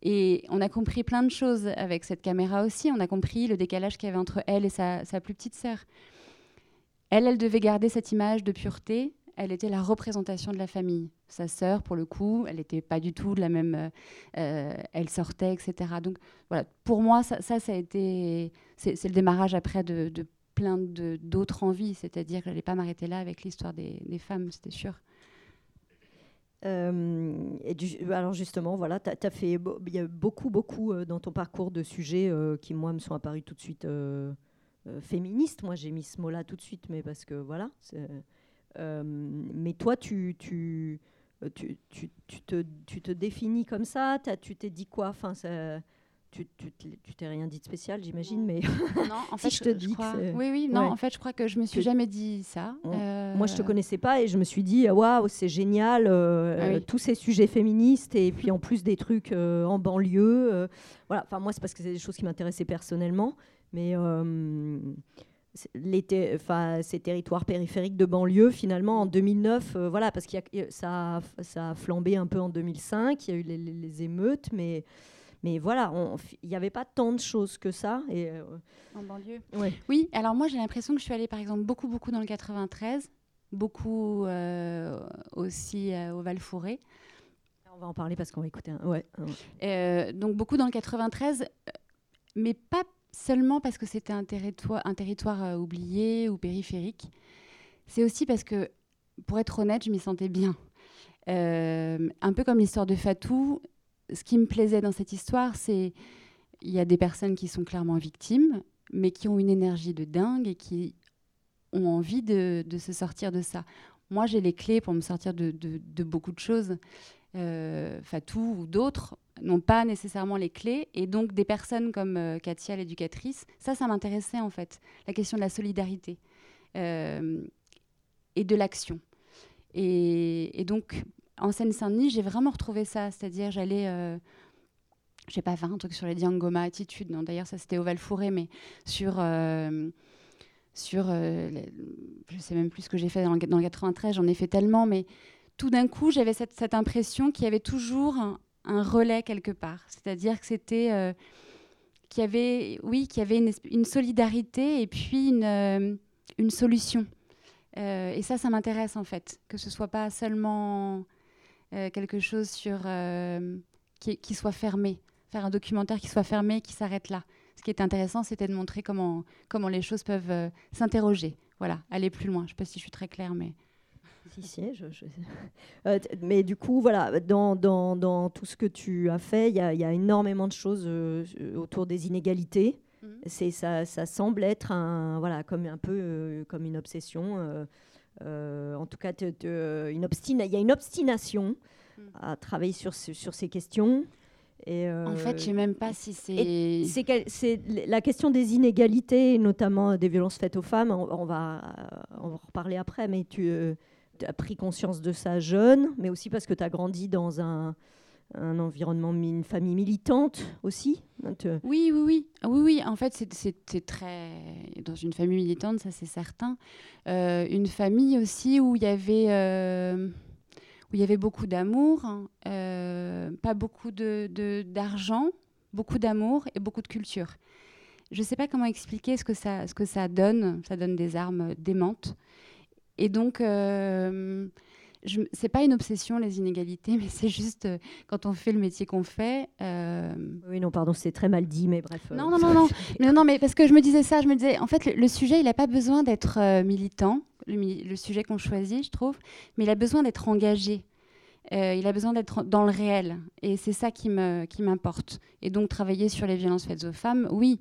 Speaker 3: Et on a compris plein de choses avec cette caméra aussi. On a compris le décalage qu'il y avait entre elle et sa, sa plus petite sœur. Elle, elle devait garder cette image de pureté, elle était la représentation de la famille. Sa sœur, pour le coup, elle n'était pas du tout de la même. Euh, euh, elle sortait, etc. Donc voilà, pour moi, ça, ça, a été. C'est le démarrage après de, plein d'autres envies. C'est-à-dire que je n'allais pas m'arrêter là avec l'histoire des, femmes, c'était sûr.
Speaker 6: Euh, alors justement, voilà, tu as, fait, il y a beaucoup, beaucoup dans ton parcours de sujets qui, moi, me sont apparus tout de suite féministes. Moi, j'ai mis ce mot-là tout de suite, mais parce que, voilà, mais toi, tu, tu, euh, tu, tu, te, tu te définis comme ça Tu t'es dit quoi? Enfin, ça, tu, tu t'es rien dit de spécial, j'imagine, mais
Speaker 3: non, en fait, je te dis oui, oui, non, en fait, je crois que je me suis jamais dit ça.
Speaker 6: Euh, Moi, je te connaissais pas et je me suis dit, waouh, c'est génial, ah tous ces sujets féministes et puis en plus des trucs en banlieue. voilà, enfin moi, c'est parce que c'est des choses qui m'intéressaient personnellement, mais les ces territoires périphériques de banlieue, finalement, en 2009, euh, voilà, parce que ça, ça a flambé un peu en 2005, il y a eu les, émeutes, mais, mais voilà, il n'y avait pas tant de choses que ça. Et, euh,
Speaker 3: en banlieue Oui, alors moi j'ai l'impression que je suis allée par exemple beaucoup, beaucoup dans le 93, beaucoup euh, aussi au Val-Fouré.
Speaker 6: On va en parler parce qu'on va écouter un... Ouais.
Speaker 3: donc beaucoup dans le 93, mais pas seulement parce que c'était un territoire, euh, oublié ou périphérique. C'est aussi parce que, pour être honnête, je m'y sentais bien. Euh, un peu comme l'histoire de Fatou, ce qui me plaisait dans cette histoire, c'est il y a des personnes qui sont clairement victimes, mais qui ont une énergie de dingue et qui ont envie de, se sortir de ça. Moi, j'ai les clés pour me sortir de, beaucoup de choses. Euh, Fatou ou d'autres n'ont pas nécessairement les clés. Et donc, des personnes comme euh, Katia, l'éducatrice, ça, ça m'intéressait en fait. La question de la solidarité euh, et de l'action. Et, donc, en Seine-Saint-Denis, j'ai vraiment retrouvé ça. C'est-à-dire, j'allais. Euh, je n'ai pas fait un truc sur les Diangoma attitudes, non, d'ailleurs, ça c'était au Val-Fouré, mais sur. Euh, sur je sais même plus ce que j'ai fait dans le, dans le 93, j'en ai fait tellement, mais tout d'un coup, j'avais cette, impression qu'il y avait toujours un, relais quelque part. C'est-à-dire que c'était euh, qu'il y avait, oui, qu'il y avait une, solidarité et puis une, euh, une solution. Euh, et ça, ça m'intéresse en fait, que ce soit pas seulement quelque chose sur qui, qui, soit fermé, faire un documentaire qui soit fermé, qui s'arrête là. Ce qui est intéressant, c'était de montrer comment comment les choses peuvent s'interroger. Voilà, aller plus loin. Je ne sais pas si je suis très claire, mais
Speaker 6: Euh, mais du coup, voilà, dans, dans, dans, tout ce que tu as fait, il y, y, a énormément de choses euh, autour des inégalités. Mhm. C'est ça, ça, semble être un, voilà, comme un peu euh, comme une obsession. en tout cas, il y a une obstination mhm. à travailler sur, sur ces questions.
Speaker 3: Et en fait, je sais même pas si c'est.
Speaker 6: C'est la question des inégalités, notamment des violences faites aux femmes. On, va, on va en reparler après, mais tu as pris conscience de ça jeune, mais aussi parce que tu as grandi dans un, un environnement, une famille militante aussi
Speaker 3: Oui, oui, oui. Oui, oui. En fait, c'était très. Dans une famille militante, ça c'est certain. Euh, une famille aussi où il y avait. Euh, où il y avait beaucoup d'amour, hein. euh, pas beaucoup d'argent, de, beaucoup d'amour et beaucoup de culture. je ne sais pas comment expliquer ce que, ça, ce que ça donne. Ça donne des armes démentes. Et donc, euh, ce n'est pas une obsession, les inégalités, mais c'est juste euh, quand on fait le métier qu'on fait. Euh,
Speaker 6: oui, non, pardon, c'est très mal dit, mais bref.
Speaker 3: Non, non, non, non. mais, non, mais parce que je me disais ça, je me disais, en fait, le, sujet, il n'a pas besoin d'être militant, le, le sujet qu'on choisit, je trouve, mais il a besoin d'être engagé. Euh, il a besoin d'être dans le réel. Et c'est ça qui m'importe. et donc, travailler sur les violences faites aux femmes, oui.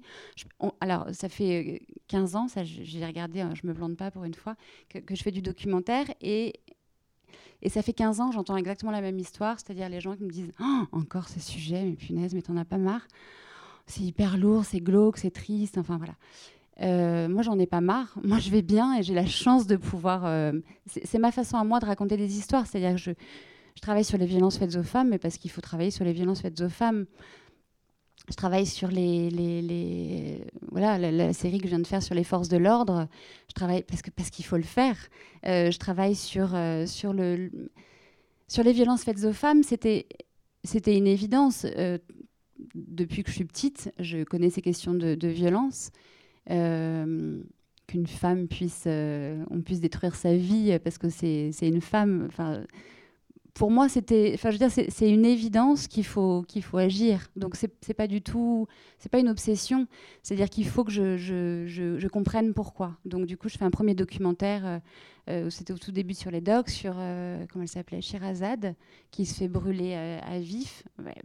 Speaker 3: alors, ça fait 15 euh, ans, ça, j'ai regardé, hein, je me plante pas pour une fois, que, je fais du documentaire. Et, et ça fait 15 ans, j'entends exactement la même histoire, c'est-à-dire les gens qui me disent oh, Encore ce sujet, mais punaise, mais t'en as pas marre. C'est hyper lourd, c'est glauque, c'est triste, enfin voilà. Euh, moi, j'en ai pas marre. Moi, je vais bien et j'ai la chance de pouvoir. c'est ma façon à moi de raconter des histoires. C'est-à-dire que je, je travaille sur les violences faites aux femmes, mais parce qu'il faut travailler sur les violences faites aux femmes. Je travaille sur les, voilà la, série que je viens de faire sur les forces de l'ordre. Je travaille parce que parce qu'il faut le faire. Euh, je travaille sur euh, sur le sur les violences faites aux femmes. C'était c'était une évidence. Euh, depuis que je suis petite, je connais ces questions de, violence. Qu'une femme puisse, on puisse détruire sa vie parce que c'est une femme. Pour moi, c'était, enfin, je veux dire, c'est une évidence qu'il faut qu'il faut agir. Donc c'est pas du tout, c'est pas une obsession. C'est-à-dire qu'il faut que je, je, comprenne pourquoi. Donc du coup, je fais un premier documentaire. Euh, euh c'était au tout début sur les docs, sur euh, comment elle s'appelait, Shirazade, qui se fait brûler euh, à vif,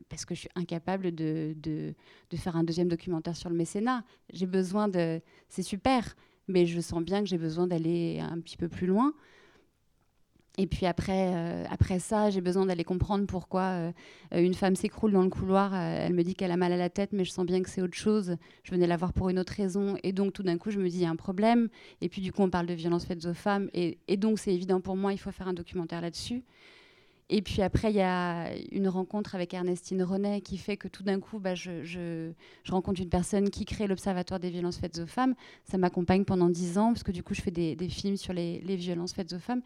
Speaker 3: parce que je suis incapable de, de, de faire un deuxième documentaire sur le mécénat. J'ai besoin de, c'est super, mais je sens bien que j'ai besoin d'aller un petit peu plus loin. Et puis après, euh, après ça, j'ai besoin d'aller comprendre pourquoi euh, une femme s'écroule dans le couloir. Euh, elle me dit qu'elle a mal à la tête, mais je sens bien que c'est autre chose. Je venais la voir pour une autre raison. Et donc, tout d'un coup, je me dis, il y a un problème. Et puis, du coup, on parle de violences faites aux femmes. Et, donc, c'est évident pour moi, il faut faire un documentaire là-dessus. Et puis après, il y a une rencontre avec Ernestine Renet qui fait que tout d'un coup, bah, je, rencontre une personne qui crée l'Observatoire des violences faites aux femmes. Ça m'accompagne pendant dix ans, parce que du coup, je fais des, films sur les violences faites aux femmes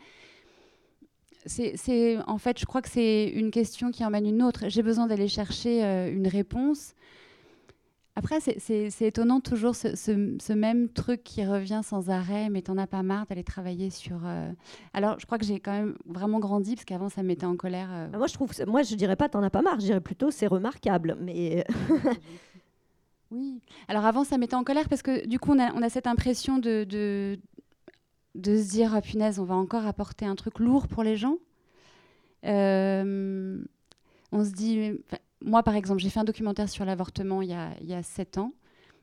Speaker 3: c'est, en fait, je crois que c'est une question qui emmène une autre. J'ai besoin d'aller chercher euh, une réponse. Après, c'est, étonnant toujours ce, même truc qui revient sans arrêt, mais t'en as pas marre d'aller travailler sur. Euh, alors, je crois que j'ai quand même vraiment grandi parce qu'avant, ça me mettait en colère. Euh.
Speaker 6: Moi, je trouve, moi, je dirais pas t'en as pas marre, je dirais plutôt c'est remarquable, mais.
Speaker 3: oui. Alors avant, ça mettait en colère parce que du coup, on a, cette impression de, de se dire, ah, punaise, on va encore apporter un truc lourd pour les gens. Euh, on se dit, moi par exemple, j'ai fait un documentaire sur l'avortement il, y a sept ans.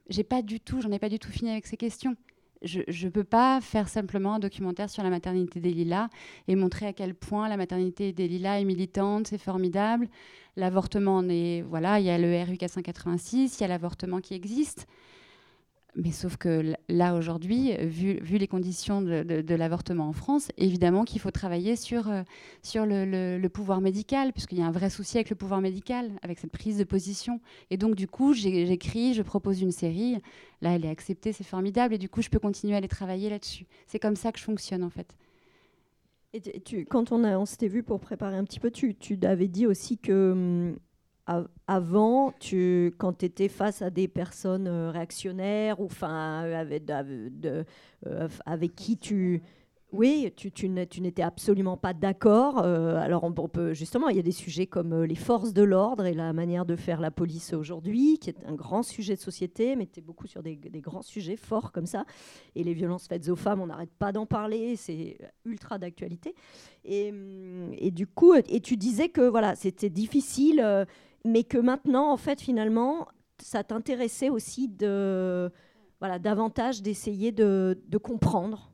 Speaker 3: J'ai pas du tout, j'en ai pas du tout fini avec ces questions. Je ne peux pas faire simplement un documentaire sur la maternité des Lilas et montrer à quel point la maternité des Lilas est militante, c'est formidable. L'avortement, voilà, il y a le RU 486, il y a l'avortement qui existe. Mais sauf que là, aujourd'hui, vu, les conditions de, l'avortement en France, évidemment qu'il faut travailler sur, euh, sur le, pouvoir médical, puisqu'il y a un vrai souci avec le pouvoir médical, avec cette prise de position. Et donc, du coup, j'écris, je propose une série. Là, elle est acceptée, c'est formidable. Et du coup, je peux continuer à aller travailler là-dessus. C'est comme ça que je fonctionne, en fait.
Speaker 6: Et quand on, on s'était vu pour préparer un petit peu, tu, tu avais dit aussi que hum, avant, tu, quand tu étais face à des personnes euh, réactionnaires ou enfin avec, euh, avec qui tu oui, tu, tu n'étais absolument pas d'accord. Euh, alors, on, peut, justement, il y a des sujets comme les forces de l'ordre et la manière de faire la police aujourd'hui, qui est un grand sujet de société, mais tu es beaucoup sur des, des, grands sujets forts comme ça. Et les violences faites aux femmes, on n'arrête pas d'en parler, c'est ultra d'actualité. Et, et, du coup, et tu disais que voilà, c'était difficile mais que maintenant, en fait, finalement, ça t'intéressait aussi de, voilà, davantage d'essayer de, de comprendre.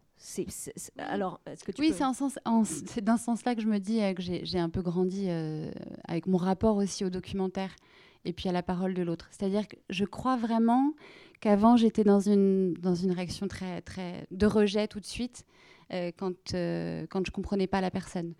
Speaker 6: Alors, est-ce que tu
Speaker 3: oui, c'est, sens, c'est dans ce sens-là que je me dis euh, que j'ai, un peu grandi euh, avec mon rapport aussi au documentaire et puis à la parole de l'autre. C'est-à-dire que je crois vraiment qu'avant j'étais dans une, dans une réaction très, très de rejet tout de suite euh, quand, quand je comprenais pas la personne.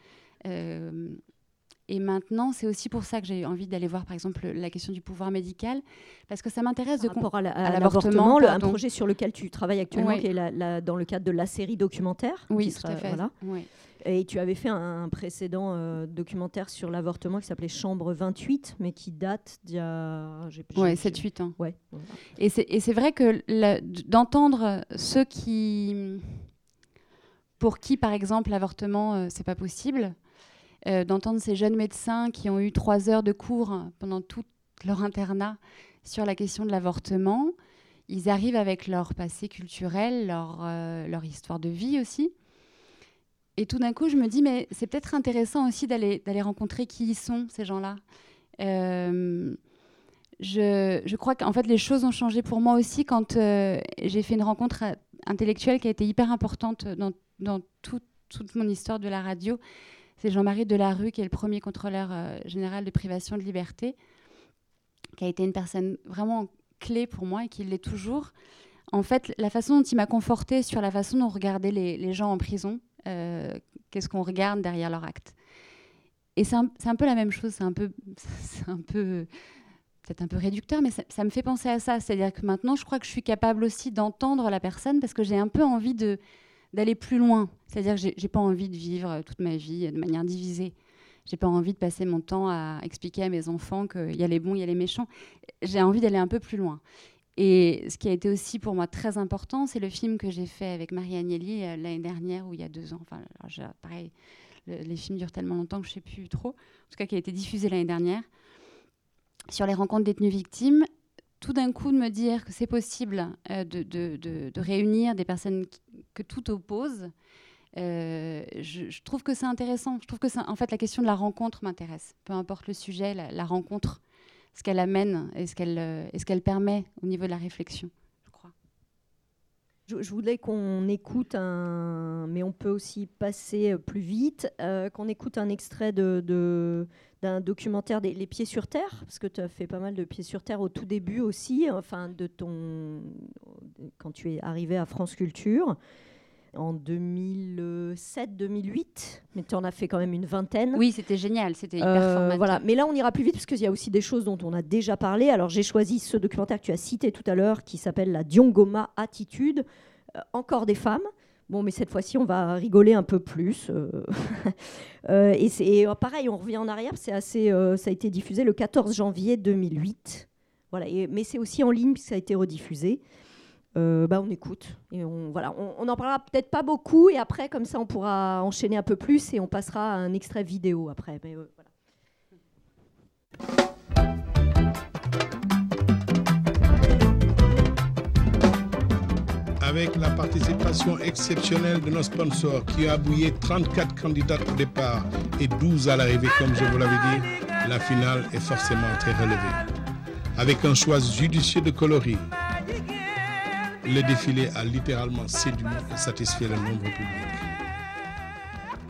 Speaker 3: Et maintenant, c'est aussi pour ça que j'ai envie d'aller voir, par exemple, la question du pouvoir médical, parce que ça m'intéresse de
Speaker 6: Par rapport à la-
Speaker 3: à
Speaker 6: à
Speaker 3: l'avortement,
Speaker 6: un projet sur lequel tu travailles actuellement, qui est la- la- dans le cadre de la série documentaire.
Speaker 3: Oui,
Speaker 6: qui
Speaker 3: tout
Speaker 6: sera-
Speaker 3: à fait.
Speaker 6: voilà. Et tu avais fait un, un précédent euh, documentaire sur l'avortement qui s'appelait Chambre 28, mais qui date d'il y a.
Speaker 3: Ouais,
Speaker 6: j'ai-
Speaker 3: 7-8 ans.
Speaker 6: Ouais.
Speaker 3: Et c'est vrai que d'entendre ceux qui, pour qui, par exemple, l'avortement, euh, c'est pas possible, euh, d'entendre ces jeunes médecins qui ont eu trois heures de cours pendant tout leur internat sur la question de l'avortement, ils arrivent avec leur passé culturel, leur, euh, histoire de vie aussi. Et tout d'un coup, je me dis, mais c'est peut-être intéressant aussi d'aller rencontrer qui ils sont, ces gens-là. Euh, je, crois qu'en fait, les choses ont changé pour moi aussi quand j'ai fait une rencontre intellectuelle qui a été hyper importante dans, dans tout- toute mon histoire de la radio. C'est Jean-Marie Delarue, qui est le premier contrôleur euh, général de privation de liberté, qui a été une personne vraiment clé pour moi et qui l'est toujours. En fait, la façon dont il m'a confortée sur la façon dont on regardait les, les gens en prison, euh, qu'est-ce qu'on regarde derrière leur acte. Et c'est un, c'est un peu la même chose, c'est un peu, c'est un peu, peut-être un peu réducteur, mais ça, ça me fait penser à ça. C'est-à-dire que maintenant, je crois que je suis capable aussi d'entendre la personne parce que j'ai un peu envie de d'aller plus loin. C'est-à-dire que j'ai- pas envie de vivre euh, toute ma vie de manière divisée. J'ai pas envie de passer mon temps à expliquer à mes enfants qu'il y a les bons, il y a les méchants. J'ai envie d'aller un peu plus loin. Et ce qui a été aussi pour moi très important, c'est le film que j'ai fait avec Marie Agnelli euh, l'année dernière ou il y a deux ans. Enfin, pareil, le- les films durent tellement longtemps que je sais plus trop. En tout cas, qui a été diffusé l'année dernière sur les rencontres détenues victimes. Tout d'un coup, de me dire que c'est possible euh, de, de- de- réunir des personnes que tout oppose, euh, je, trouve que c'est intéressant. Je trouve que en fait, la question de la rencontre m'intéresse. Peu importe le sujet, la, rencontre, ce qu'elle amène et ce qu'elle euh, qu'elle permet au niveau de la réflexion, je crois.
Speaker 6: Je, je voulais qu'on écoute un, mais on peut aussi passer euh, plus vite, qu'on écoute un extrait de- d'un documentaire des Les Pieds sur Terre, parce que tu as fait pas mal de Pieds sur Terre au tout début aussi, enfin de ton, quand tu es arrivé à France Culture en 2007-2008, mais tu en as fait quand même une vingtaine.
Speaker 3: Oui, c'était génial, c'était hyper
Speaker 6: Euh,
Speaker 3: formateur.
Speaker 6: voilà. Mais là, on ira plus vite parce qu'il y a aussi des choses dont on a déjà parlé. Alors, j'ai choisi ce documentaire que tu as cité tout à l'heure qui s'appelle La Diongoma Attitude. Euh, encore des femmes. Bon, mais cette fois-ci, on va rigoler un peu plus. euh. Euh, et et, euh, pareil, on revient en arrière. C'est assez, euh, ça a été diffusé le 14 janvier 2008. Voilà. Mais c'est aussi en ligne puisque ça a été rediffusé. Bah, on écoute et on voilà on, parlera peut-être pas beaucoup et après comme ça on pourra enchaîner un peu plus et on passera à un extrait vidéo après voilà.
Speaker 8: Avec la participation exceptionnelle de nos sponsors qui a bouillé 34 candidats au départ et 12 à l'arrivée, comme je vous l'avais dit, la finale est forcément très relevée. Avec un choix judicieux de coloris, le défilé a littéralement séduit et satisfait le nombre public.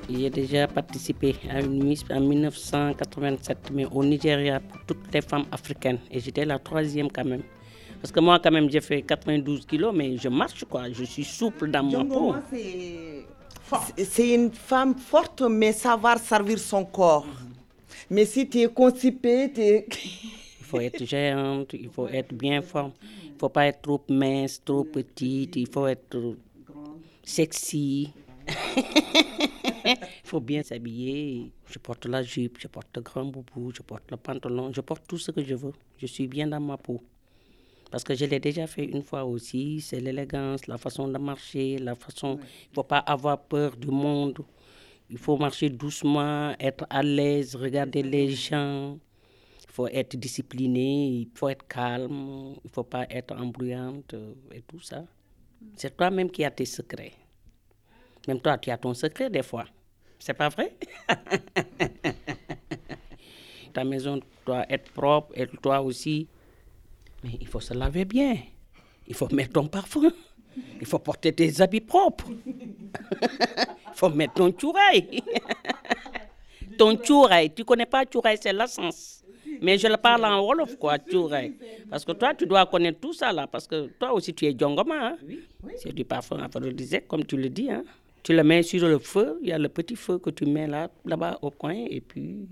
Speaker 9: J'ai déjà participé à une Miss en 1987, mais au Nigeria pour toutes les femmes africaines. Et j'étais la troisième quand même. Parce que moi, quand même, j'ai fait 92 kilos, mais je marche, quoi. Je suis souple dans mon peau.
Speaker 10: C'est- c'est- C'est une femme forte, mais savoir servir son corps. Mais si tu es constipée, tu es...
Speaker 9: Il faut être géante, il faut être bien forme. Il ne faut pas être trop mince, trop petite. Il faut être sexy. Il faut bien s'habiller. Je porte la jupe, je porte le grand boubou, je porte le pantalon, je porte tout ce que je veux. Je suis bien dans ma peau. Parce que je l'ai déjà fait une fois aussi. C'est l'élégance, la façon de marcher, la façon. Il ne faut pas avoir peur du monde. Il faut marcher doucement, être à l'aise, regarder les gens. Il faut être discipliné, il faut être calme, il ne faut pas être embrouillante et tout ça. C'est toi-même qui as tes secrets. Même toi, tu as ton secret des fois. C'est pas vrai? Ta maison doit être propre et toi aussi. Mais il faut se laver bien. Il faut mettre ton parfum. Il faut porter tes habits propres. Il faut mettre ton chourail. ton chourail. Tu connais pas chourail, c'est l'essence. Mais je le parle en Wolof, quoi, chourail. Parce que toi, tu dois connaître tout ça, là. Parce que toi aussi, tu es djongoma. Hein? C'est du parfum aphrodisiaque, comme tu le dis. Hein? Tu le mets sur le feu, il y a le petit feu que tu mets là, là-bas au coin, et puis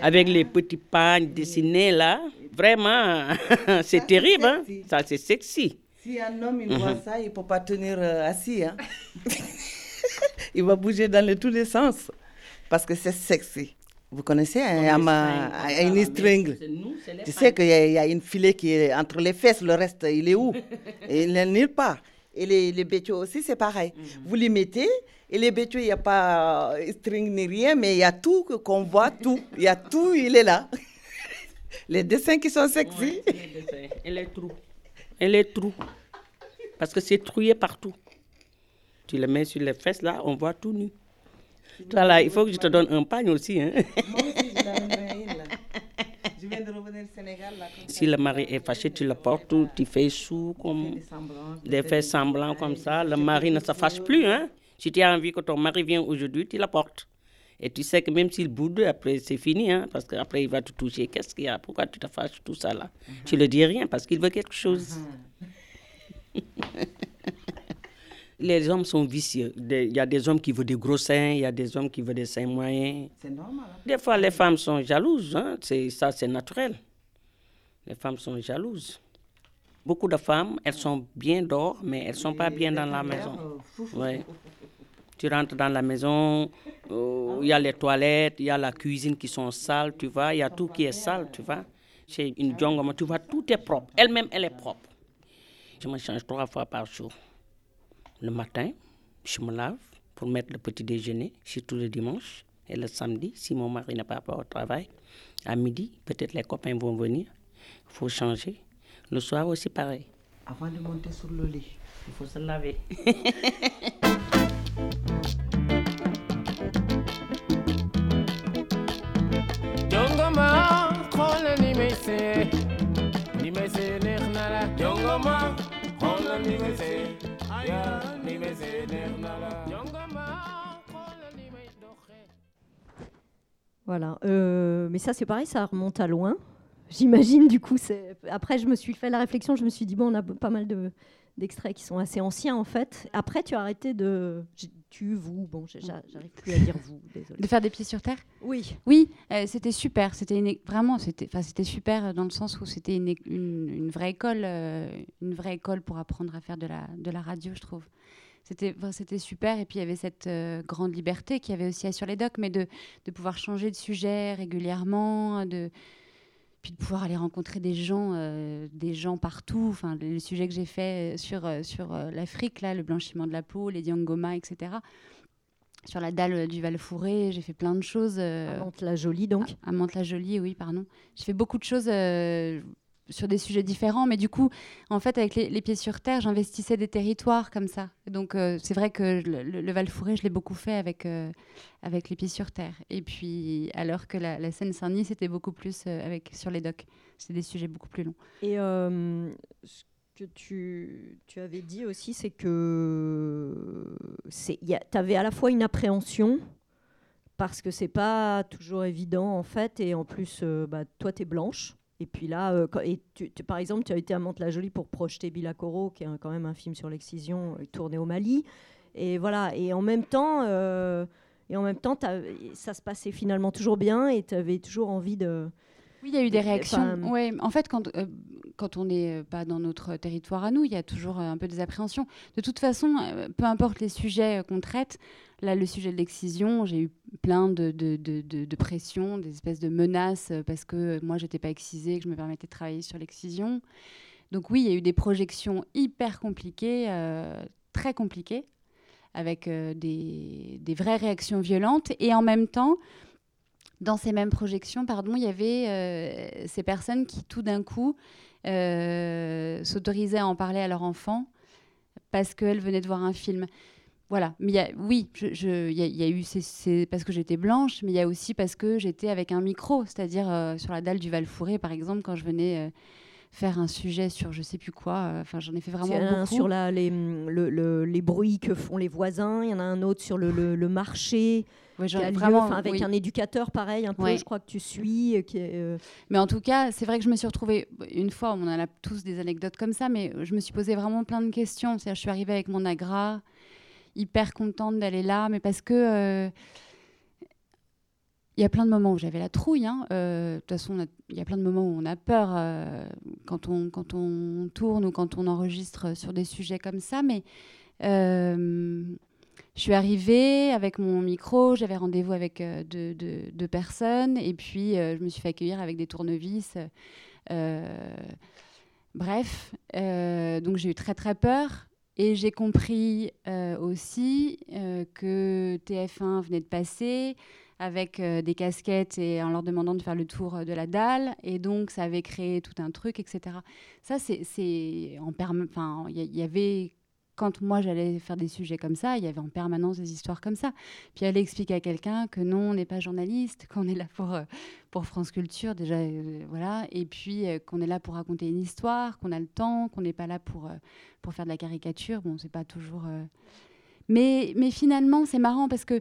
Speaker 9: avec les petits pagnes dessinés là, vraiment, c'est terrible, hein? ça c'est sexy.
Speaker 10: Si un homme il
Speaker 9: Mhm.
Speaker 10: voit ça, il ne peut pas tenir euh, assis. Hein? il va bouger dans les tous les sens. Parce que c'est sexy. Vous connaissez un,
Speaker 9: Comme
Speaker 10: un,
Speaker 9: les
Speaker 10: un,
Speaker 9: fringues,
Speaker 10: string Tu sais qu'il y, y a une filet qui est entre les fesses, le reste, il est où? Il n'est nulle part. Et les, les bétios aussi, c'est pareil.
Speaker 9: Mhm.
Speaker 10: Vous les mettez, et les bétios, il n'y a pas euh, string ni rien, mais il y a tout que- qu'on voit, tout. Il y a tout, il est là. les dessins qui sont sexy.
Speaker 9: Et les trous. Et les trous. Parce que c'est trouillé partout. Tu le mets sur les fesses là, on voit tout nu. Toi là, il faut que je te donne un pagne aussi. Hein?
Speaker 10: Je viens de revenir au Sénégal. Là, comme
Speaker 9: Si le mari est fâché, tu le portes, tu fais sous comme des faits semblants comme ça. Le mari ne se fâche plus. Hein? Si tu as envie que ton mari vienne aujourd'hui, tu la portes. Et tu sais que même s'il boude, après c'est fini, hein, parce qu'après il va te toucher. Qu'est-ce qu'il y a? Pourquoi tu te fâches tout ça là? Tu ne dis rien parce qu'il veut quelque chose. Les hommes sont vicieux. Il y a des hommes qui veulent des gros seins, il y a des hommes qui veulent des seins moyens.
Speaker 10: C'est normal. hein.
Speaker 9: Des fois, les femmes sont jalouses. Hein? C'est, ça, c'est naturel. Les femmes sont jalouses. Beaucoup de femmes, elles sont bien dehors, mais elles ne sont pas bien dans la maison. Ouais. Tu rentres dans la maison, euh, il y a les toilettes, il y a la cuisine qui sont sales, tu vois, il y a tout qui est sale, tu vois. Chez une jongoma, tu vois, tout est propre. Elle-même, elle est propre. Je me change trois fois par jour. Le matin, je me lave pour mettre le petit déjeuner, surtout le dimanche. Et le samedi, si mon mari n'est pas au travail, à midi, peut-être les copains vont venir. Il faut changer. Le soir aussi, pareil.
Speaker 10: Avant de monter sur le lit.
Speaker 9: Il faut se laver.
Speaker 6: Voilà. Euh, mais ça, c'est pareil, ça remonte à loin. J'imagine, du coup. Après, je me suis fait la réflexion, je me suis dit, bon, on a pas mal de d'extraits qui sont assez anciens en fait. Après, tu as arrêté de. Tu, vous, bon, j'arrive plus à dire vous, désolé.
Speaker 3: De faire des pieds sur terre?
Speaker 6: Oui.
Speaker 3: Oui, euh, c'était super. C'était une vraiment, c'était, enfin, c'était super dans le sens où c'était une, é- une, une vraie école, euh, une vraie école pour apprendre à faire de la, de la radio, je trouve. C'était, c'était super. Et puis il y avait cette euh, grande liberté qu'il y avait aussi à sur les docs, mais de, de pouvoir changer de sujet régulièrement, de puis de pouvoir aller rencontrer des gens, euh, des gens partout. Enfin, le, le sujet que j'ai fait sur, euh, sur euh, l'Afrique, là, le blanchiment de la peau, les diangomas, etc. Sur la dalle du Val-Fouré, j'ai fait plein de choses. euh,
Speaker 6: À Mantes-la-Jolie, donc.
Speaker 3: À, à Mantes-la-Jolie, oui, pardon. J'ai fait beaucoup de choses euh, sur des sujets différents, mais du coup, en fait, avec les, pieds sur terre, j'investissais des territoires comme ça. Donc, euh, c'est vrai que le, le Val-Fouré, je l'ai beaucoup fait avec, euh, avec les pieds sur terre. Et puis, alors que la, la Seine-Saint-Denis, c'était beaucoup plus euh, avec, sur les docks. C'est des sujets beaucoup plus longs.
Speaker 6: Et ce que tu, tu avais dit aussi, c'est que tu avais à la fois une appréhension, parce que c'est pas toujours évident en fait, et en plus, bah, toi, tu es blanche. Et puis là, euh, et par exemple, tu as été à Mantes-la-Jolie pour projeter Bilakoro, qui est quand même un film sur l'excision euh, tourné au Mali. Et voilà. Et en même temps, euh, et en même temps, ça se passait finalement toujours bien, et tu avais toujours envie de.
Speaker 3: Oui, il y a eu des
Speaker 6: de-
Speaker 3: réactions.
Speaker 6: enfin,
Speaker 3: Ouais, en fait, quand, euh, quand on n'est pas dans notre territoire à nous, il y a toujours euh, un peu des appréhensions. De toute façon, euh, peu importe les sujets qu'on traite, là, le sujet de l'excision, j'ai eu plein de, de, de, pressions, des espèces de menaces parce que moi, j'étais pas excisée, que je me permettais de travailler sur l'excision. Donc oui, il y a eu des projections hyper compliquées, euh, très compliquées, avec euh, des, des vraies réactions violentes. Et en même temps, dans ces mêmes projections, pardon, il y avait euh, ces personnes qui, tout d'un coup, euh, s'autorisaient à en parler à leur enfant parce qu'elles venaient de voir un film. Voilà. Mais oui, il y, a- eu, c'est- parce que j'étais blanche, mais il y a aussi parce que j'étais avec un micro, c'est-à-dire euh, sur la dalle du Val-Fouré, par exemple, quand je venais faire un sujet sur je sais plus quoi. euh, Enfin, j'en ai fait
Speaker 6: Il y
Speaker 3: vraiment
Speaker 6: en a un
Speaker 3: beaucoup.
Speaker 6: sur la, les, le- le- les bruits que font les voisins, il y en a un autre sur le, le- marché,
Speaker 3: Ouais,
Speaker 6: lieu,
Speaker 3: vraiment,
Speaker 6: avec
Speaker 3: oui.
Speaker 6: un éducateur pareil, un peu,
Speaker 3: Ouais.
Speaker 6: je crois que tu suis. euh, Qui est, euh,
Speaker 3: Mais en tout cas, c'est vrai que je me suis retrouvée, une fois, on en a tous des anecdotes comme ça, mais je me suis posé vraiment plein de questions. C'est-à-dire, je suis arrivée avec mon agra, hyper contente d'aller là, mais parce que euh, il y a plein de moments où j'avais la trouille. hein. Euh, De toute façon, il y a plein de moments où on a peur euh, quand, on, tourne ou quand on enregistre sur des sujets comme ça. Mais euh, je suis arrivée avec mon micro, j'avais rendez-vous avec deux, personnes, et puis je me suis fait accueillir avec des tournevis. bref, donc j'ai eu très très peur. Et j'ai compris aussi que TF1 venait de passer avec euh, des casquettes et en leur demandant de faire le tour euh, de la dalle. Et donc, ça avait créé tout un truc, etc. Ça, c'est- Enfin, il y, avait... Quand moi, j'allais faire des sujets comme ça, il y avait en permanence des histoires comme ça. Puis aller expliquer à quelqu'un que non, on n'est pas journaliste, qu'on est là pour, euh, pour France Culture, déjà, voilà. Et puis qu'on est là pour raconter une histoire, qu'on a le temps, qu'on n'est pas là pour, pour faire de la caricature. Bon, c'est pas toujours... Mais, mais finalement, c'est marrant parce que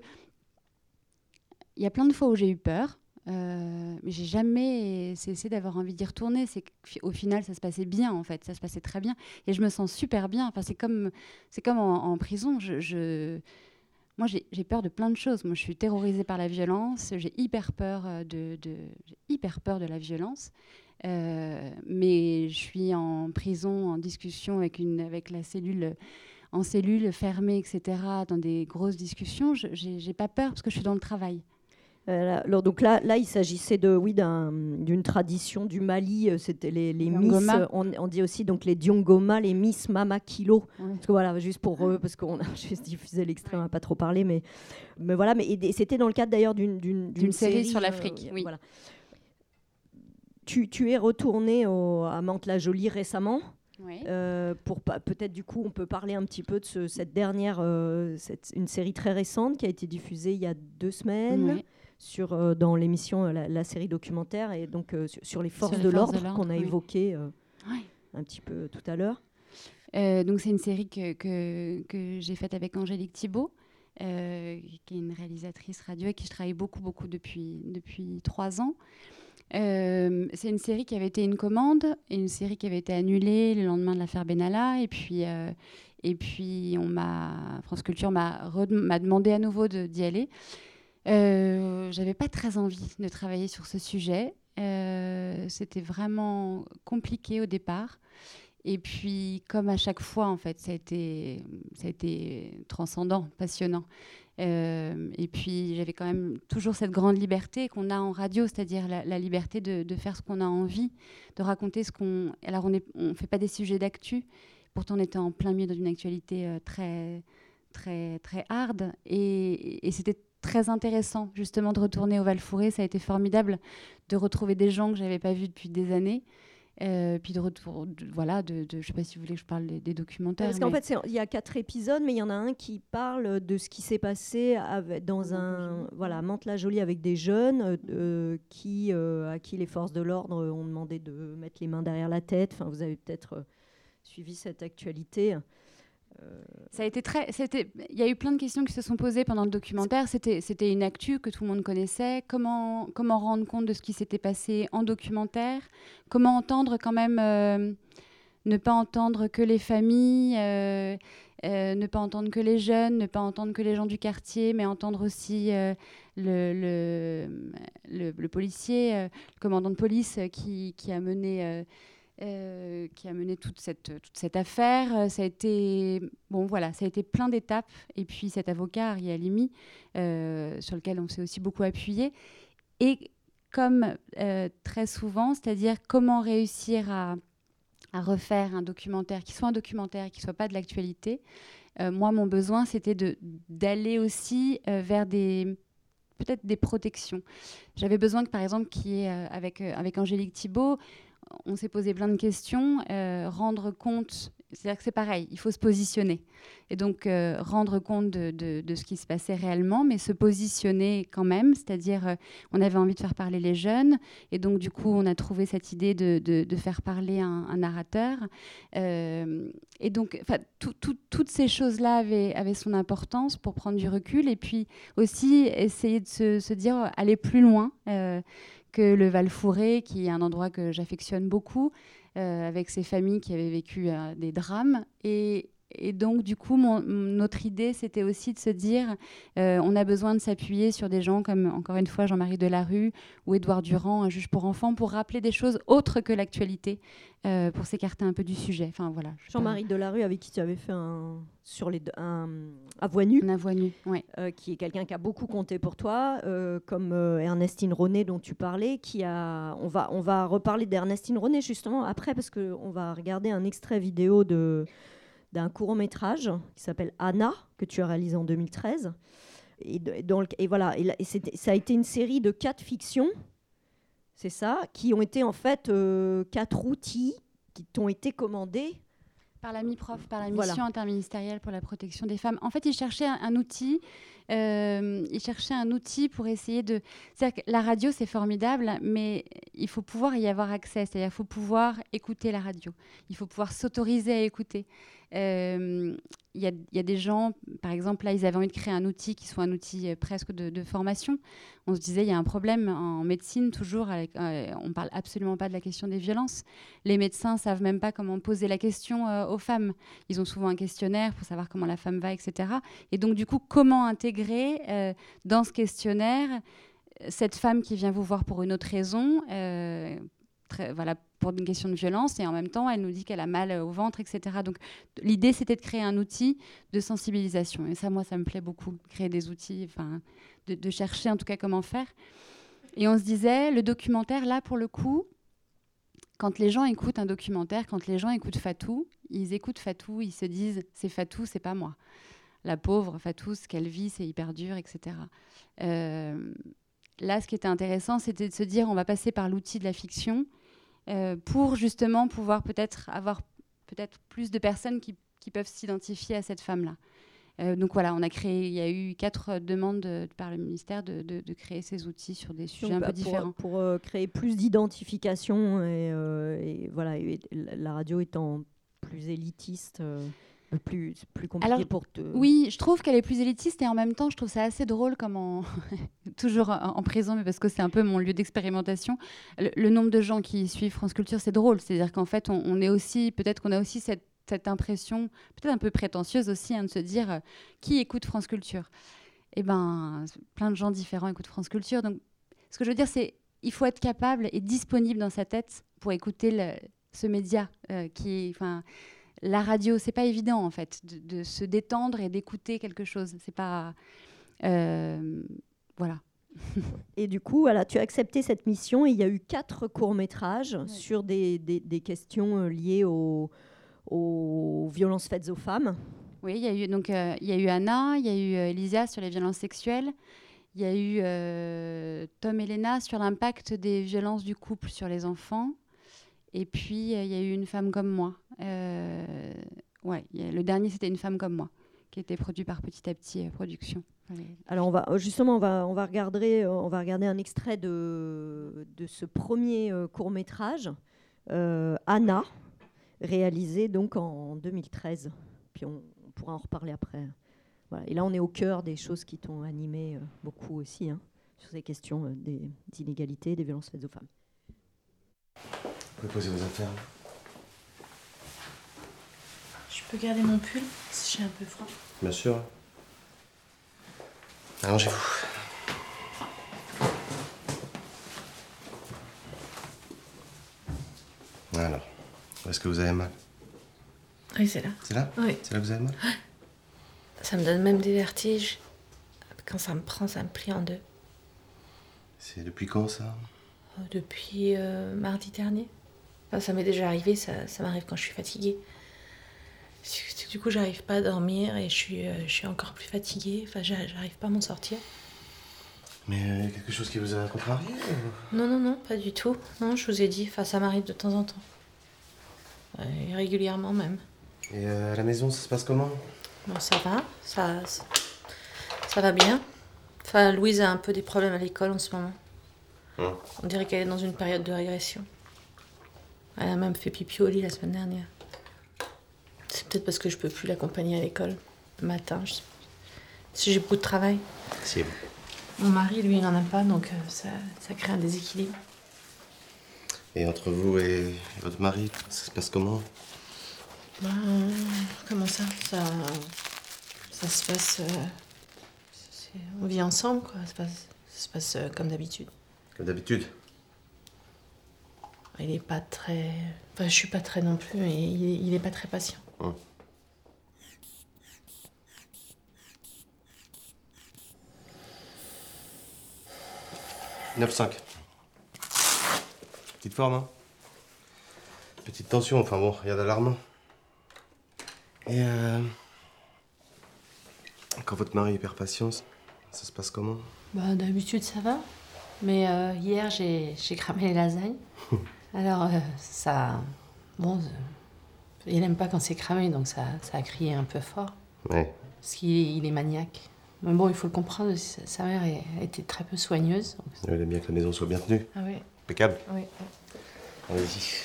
Speaker 3: il y a plein de fois où j'ai eu peur, euh, mais j'ai jamais cessé d'avoir envie d'y retourner. C'est qu'au final, ça se passait bien, en fait. Ça se passait très bien. Et je me sens super bien. Enfin, c'est comme, c'est comme en, prison. Moi, j'ai peur de plein de choses. Moi, je suis terrorisée par la violence. J'ai hyper peur euh, de, hyper peur de la violence. Euh, mais je suis en prison, en discussion avec, une, avec la cellule en cellule fermée, etc., dans des grosses discussions, j'ai pas peur parce que je suis dans le travail.
Speaker 6: Euh, là- alors, donc là, là, il s'agissait de, oui, d'un- d'une tradition du Mali. euh, C'était les, les Miss. Euh, On, on dit aussi donc les Diongoma, les Miss Mama Kilo.
Speaker 3: Ouais.
Speaker 6: Parce que voilà, juste pour eux, parce qu'on a juste diffusé l'extrait, on n'a pas trop parlé, mais, mais voilà. Mais c'était dans le cadre d'ailleurs d'une D'une
Speaker 3: série sur
Speaker 6: euh,
Speaker 3: l'Afrique, oui.
Speaker 6: Voilà. Tu, tu es retourné au, à Mantes-la-Jolie récemment. Euh, pour peut-être du coup on peut parler un petit peu de ce- cette dernière euh, cette- une série très récente qui a été diffusée il y a deux semaines
Speaker 3: Ouais.
Speaker 6: Sur euh, dans l'émission euh, la, la série documentaire et donc euh, sur, les forces
Speaker 3: les
Speaker 6: de l'ordre qu'on a
Speaker 3: oui.
Speaker 6: évoqué
Speaker 3: Ouais.
Speaker 6: un petit peu tout à l'heure
Speaker 3: donc c'est une série que, que, que j'ai faite avec Angélique Thibault, euh, qui est une réalisatrice radio avec qui je travaille beaucoup, beaucoup depuis, depuis trois ans. Euh, c'est une série qui avait été une commande et une série qui avait été annulée le lendemain de l'affaire Benalla. Et puis, euh, et puis on m'a, France Culture m'a, demandé à nouveau d'y aller. Euh, J'avais pas très envie de travailler sur ce sujet. Euh, C'était vraiment compliqué au départ. Et puis, comme à chaque fois, en fait, ça a été, ça a été transcendant, passionnant. Euh, et puis, j'avais quand même toujours cette grande liberté qu'on a en radio, c'est-à-dire la, liberté de, faire ce qu'on a envie, de raconter ce qu'on. Alors, on ne fait pas des sujets d'actu, pourtant, on était en plein milieu dans une actualité très, très, très hard. Et c'était très intéressant, justement, de retourner au Val-Fouré. Ça a été formidable de retrouver des gens que je n'avais pas vus depuis des années. Euh, puis de retour, de- voilà, de, de- je sais pas si vous voulez que je parle des, des documentaires.
Speaker 6: parce qu'en
Speaker 3: mais-
Speaker 6: fait il y a quatre épisodes mais il y en a un qui parle de ce qui s'est passé avec- dans un voilà Mantes-la-Jolie avec des jeunes euh, euh, qui euh, à qui les forces de l'ordre ont demandé de mettre les mains derrière la tête enfin vous avez peut-être euh, suivi cette actualité
Speaker 3: Ça a été très. Il y a eu plein de questions qui se sont posées pendant le documentaire. C'était, une actu que tout le monde connaissait. Comment, rendre compte de ce qui s'était passé en documentaire? Comment entendre quand même euh, ne pas entendre que les familles, euh, euh, ne pas entendre que les jeunes, ne pas entendre que les gens du quartier, mais entendre aussi euh, le, policier, euh, le commandant de police euh, qui a mené. Euh, qui a mené toute cette, toute cette affaire. Euh, Ça a été bon, voilà, ça a été plein d'étapes. Et puis cet avocat, Ari Halimi, euh, sur lequel on s'est aussi beaucoup appuyé. Et comme très souvent, c'est-à-dire comment réussir à, refaire un documentaire qui soit un documentaire qui soit pas de l'actualité. Moi, mon besoin, c'était d'aller aussi vers des peut-être des protections. J'avais besoin que, par exemple, qui est avec avec Angélique Thibault, on s'est posé plein de questions, euh, rendre compte, c'est-à-dire que c'est pareil, il faut se positionner. Et donc euh, rendre compte de, ce qui se passait réellement, mais se positionner quand même, c'est-à-dire euh, on avait envie de faire parler les jeunes, et donc du coup on a trouvé cette idée de, faire parler un, narrateur. Et donc toutes ces choses-là avaient, son importance pour prendre du recul, et puis aussi essayer de se dire aller plus loin. Que le Val-Fouré, qui est un endroit que j'affectionne beaucoup, euh, avec ces familles qui avaient vécu euh, des drames. Et, et donc, du coup, mon- notre idée, c'était aussi de se dire, euh, on a besoin de s'appuyer sur des gens comme, encore une fois, Jean-Marie Delarue ou Édouard Durand, un juge pour enfants, pour rappeler des choses autres que l'actualité, euh, pour s'écarter un peu du sujet. Enfin, voilà. pas.
Speaker 6: Jean-Marie Delarue, avec qui tu avais fait un sur les un
Speaker 3: Un avoine nu, ouais.
Speaker 6: euh, qui est quelqu'un qui a beaucoup compté pour toi, comme Ernestine René dont tu parlais, qui a. On va on va reparler d'Ernestine René justement après parce que on va regarder un extrait vidéo de d'un court métrage qui s'appelle Anna que tu as réalisé en 2013. Et, dans le- et voilà, et, là- et c'était- ça a été une série de quatre fictions, c'est ça, qui ont été en fait euh, quatre outils qui t'ont été commandés
Speaker 3: Par la MIPROF, par la
Speaker 6: Voilà.
Speaker 3: mission interministérielle pour la protection des femmes. En fait, ils cherchaient un, un outil. Euh, ils cherchaient un outil pour essayer de. C'est-à-dire que la radio, c'est formidable, mais il faut pouvoir y avoir accès. C'est-à-dire qu'il faut pouvoir écouter la radio. Il faut pouvoir s'autoriser à écouter. Euh, Il y, a, des gens, par exemple, là, ils avaient envie de créer un outil qui soit un outil euh, presque de, formation. On se disait, il y a un problème en médecine, toujours, on parle absolument pas de la question des violences. Les médecins savent même pas comment poser la question aux femmes. Ils ont souvent un questionnaire pour savoir comment la femme va, etc. Et donc, du coup, comment intégrer euh, dans ce questionnaire cette femme qui vient vous voir pour une autre raison, euh, voilà, pour une question de violence, et en même temps, elle nous dit qu'elle a mal au ventre, etc. Donc, l'idée, c'était de créer un outil de sensibilisation. Et ça, moi, ça me plaît beaucoup, créer des outils, enfin, de chercher en tout cas comment faire. Et on se disait, le documentaire, là, pour le coup, quand les gens écoutent un documentaire, quand les gens écoutent Fatou, ils écoutent Fatou, ils se disent c'est Fatou, c'est pas moi. La pauvre Fatou, ce qu'elle vit, c'est hyper dur, etc. Euh, là, ce qui était intéressant, c'était de se dire on va passer par l'outil de la fiction euh, pour justement pouvoir peut-être avoir peut-être plus de personnes qui, qui peuvent s'identifier à cette femme-là. Euh, donc voilà, on a créé, il y a eu quatre demandes par le ministère de, de- créer ces outils sur des sujets
Speaker 6: Donc,
Speaker 3: un
Speaker 6: bah,
Speaker 3: peu différents.
Speaker 6: Pour, euh, créer plus d'identification et, euh, et voilà, et la radio étant plus élitiste, plus, plus compliqué
Speaker 3: Alors,
Speaker 6: pour te.
Speaker 3: Oui, je trouve qu'elle est plus élitiste et en même temps, je trouve ça assez drôle comme en... toujours en, prison, mais parce que c'est un peu mon lieu d'expérimentation. Le, le nombre de gens qui suivent France Culture, c'est drôle. C'est-à-dire qu'en fait, on, on est aussi, peut-être qu'on a aussi cette, cette impression, peut-être un peu prétentieuse aussi, hein, de se dire euh, qui écoute France Culture? Eh ben, plein de gens différents écoutent France Culture. Donc, ce que je veux dire, c'est il faut être capable et disponible dans sa tête pour écouter le- ce média euh, qui est, enfin, la radio, c'est pas évident en fait de, de se détendre et d'écouter quelque chose. C'est pas, euh, voilà.
Speaker 6: Et du coup, voilà, tu as accepté cette mission et il y a eu quatre courts-métrages sur des, des- des questions euh, liées aux, aux violences faites aux femmes.
Speaker 3: Oui, il y a eu donc euh, il y a eu Anna, il y a eu Elisa sur les violences sexuelles, il y a eu euh, Tom et Lena sur l'impact des violences du couple sur les enfants, et puis euh, il y a eu une femme comme moi. Euh, ouais, le dernier c'était une femme comme moi, qui était produit par Petit à Petit euh, Production.
Speaker 6: Alors justement on va regarder on va regarder un extrait de ce premier court métrage Anna réalisé donc en 2013. Puis on, pourra en reparler après. Et là on est au cœur des choses qui t'ont animé beaucoup aussi hein, sur ces questions des inégalités, des violences faites aux femmes.
Speaker 11: Vous pouvez poser vos affaires.
Speaker 12: Je peux garder mon pull si j'ai un peu froid.
Speaker 11: Bien sûr. Allongez-vous. Alors, où est-ce que vous avez mal?
Speaker 12: Oui, c'est là.
Speaker 11: C'est là?
Speaker 12: Oui.
Speaker 11: C'est là que vous avez mal?
Speaker 12: Ça me donne même des vertiges. Quand ça me prend, ça me plie en deux.
Speaker 11: C'est depuis quand ça?
Speaker 12: Euh, Depuis euh, mardi dernier. Enfin, ça m'est déjà arrivé, ça, ça m'arrive quand je suis fatiguée. Du coup, j'arrive pas à dormir et je suis, euh, je suis encore plus fatiguée. Enfin, j'a- j'arrive pas à m'en sortir.
Speaker 11: Mais euh, quelque chose qui vous a contrarié ou-
Speaker 12: Non, non, non, pas du tout. Non, je vous ai dit, enfin, ça m'arrive de temps en temps. Régulièrement même.
Speaker 11: Et euh, à la maison, ça se passe comment?
Speaker 12: Bon, ça va, ça, ça, ça va bien. Enfin, Louise a un peu des problèmes à l'école en ce moment.
Speaker 11: Hum.
Speaker 12: On dirait qu'elle est dans une période de régression. Elle a même fait pipi au lit la semaine dernière. C'est peut-être parce que je peux plus l'accompagner à l'école le matin. je. Si j'ai beaucoup de travail.
Speaker 11: C'est bon.
Speaker 12: Mon mari, lui, il n'en a pas, donc euh, ça, ça crée un déséquilibre.
Speaker 11: Et entre vous et votre mari, ça se passe comment?
Speaker 12: Bah, comment ça? Ça, ça se passe. euh, on vit ensemble, quoi. Ça se passe, ça se passe euh, comme d'habitude.
Speaker 11: Comme d'habitude?
Speaker 12: Il est pas très. Enfin, je suis pas très non plus, mais il est, il est pas très patient.
Speaker 11: Hum. « 9,5. Petite forme, hein Petite tension, enfin bon, rien d'alarmant. Et euh... Quand votre mari perd patience, ça se passe comment?
Speaker 12: Bah, d'habitude, ça va. Mais euh, hier, j'ai j'ai cramé les lasagnes. Alors, euh, ça. Bon, euh, il aime pas quand c'est cramé, donc ça, ça a crié un peu fort.
Speaker 11: Ouais.
Speaker 12: Parce qu'il est, il est maniaque. Mais bon, il faut le comprendre, sa mère est- était très peu soigneuse. donc-
Speaker 11: Il aime bien que la maison soit bien tenue.
Speaker 12: Ah oui.
Speaker 11: Impeccable.
Speaker 12: Oui.
Speaker 11: Allez-y.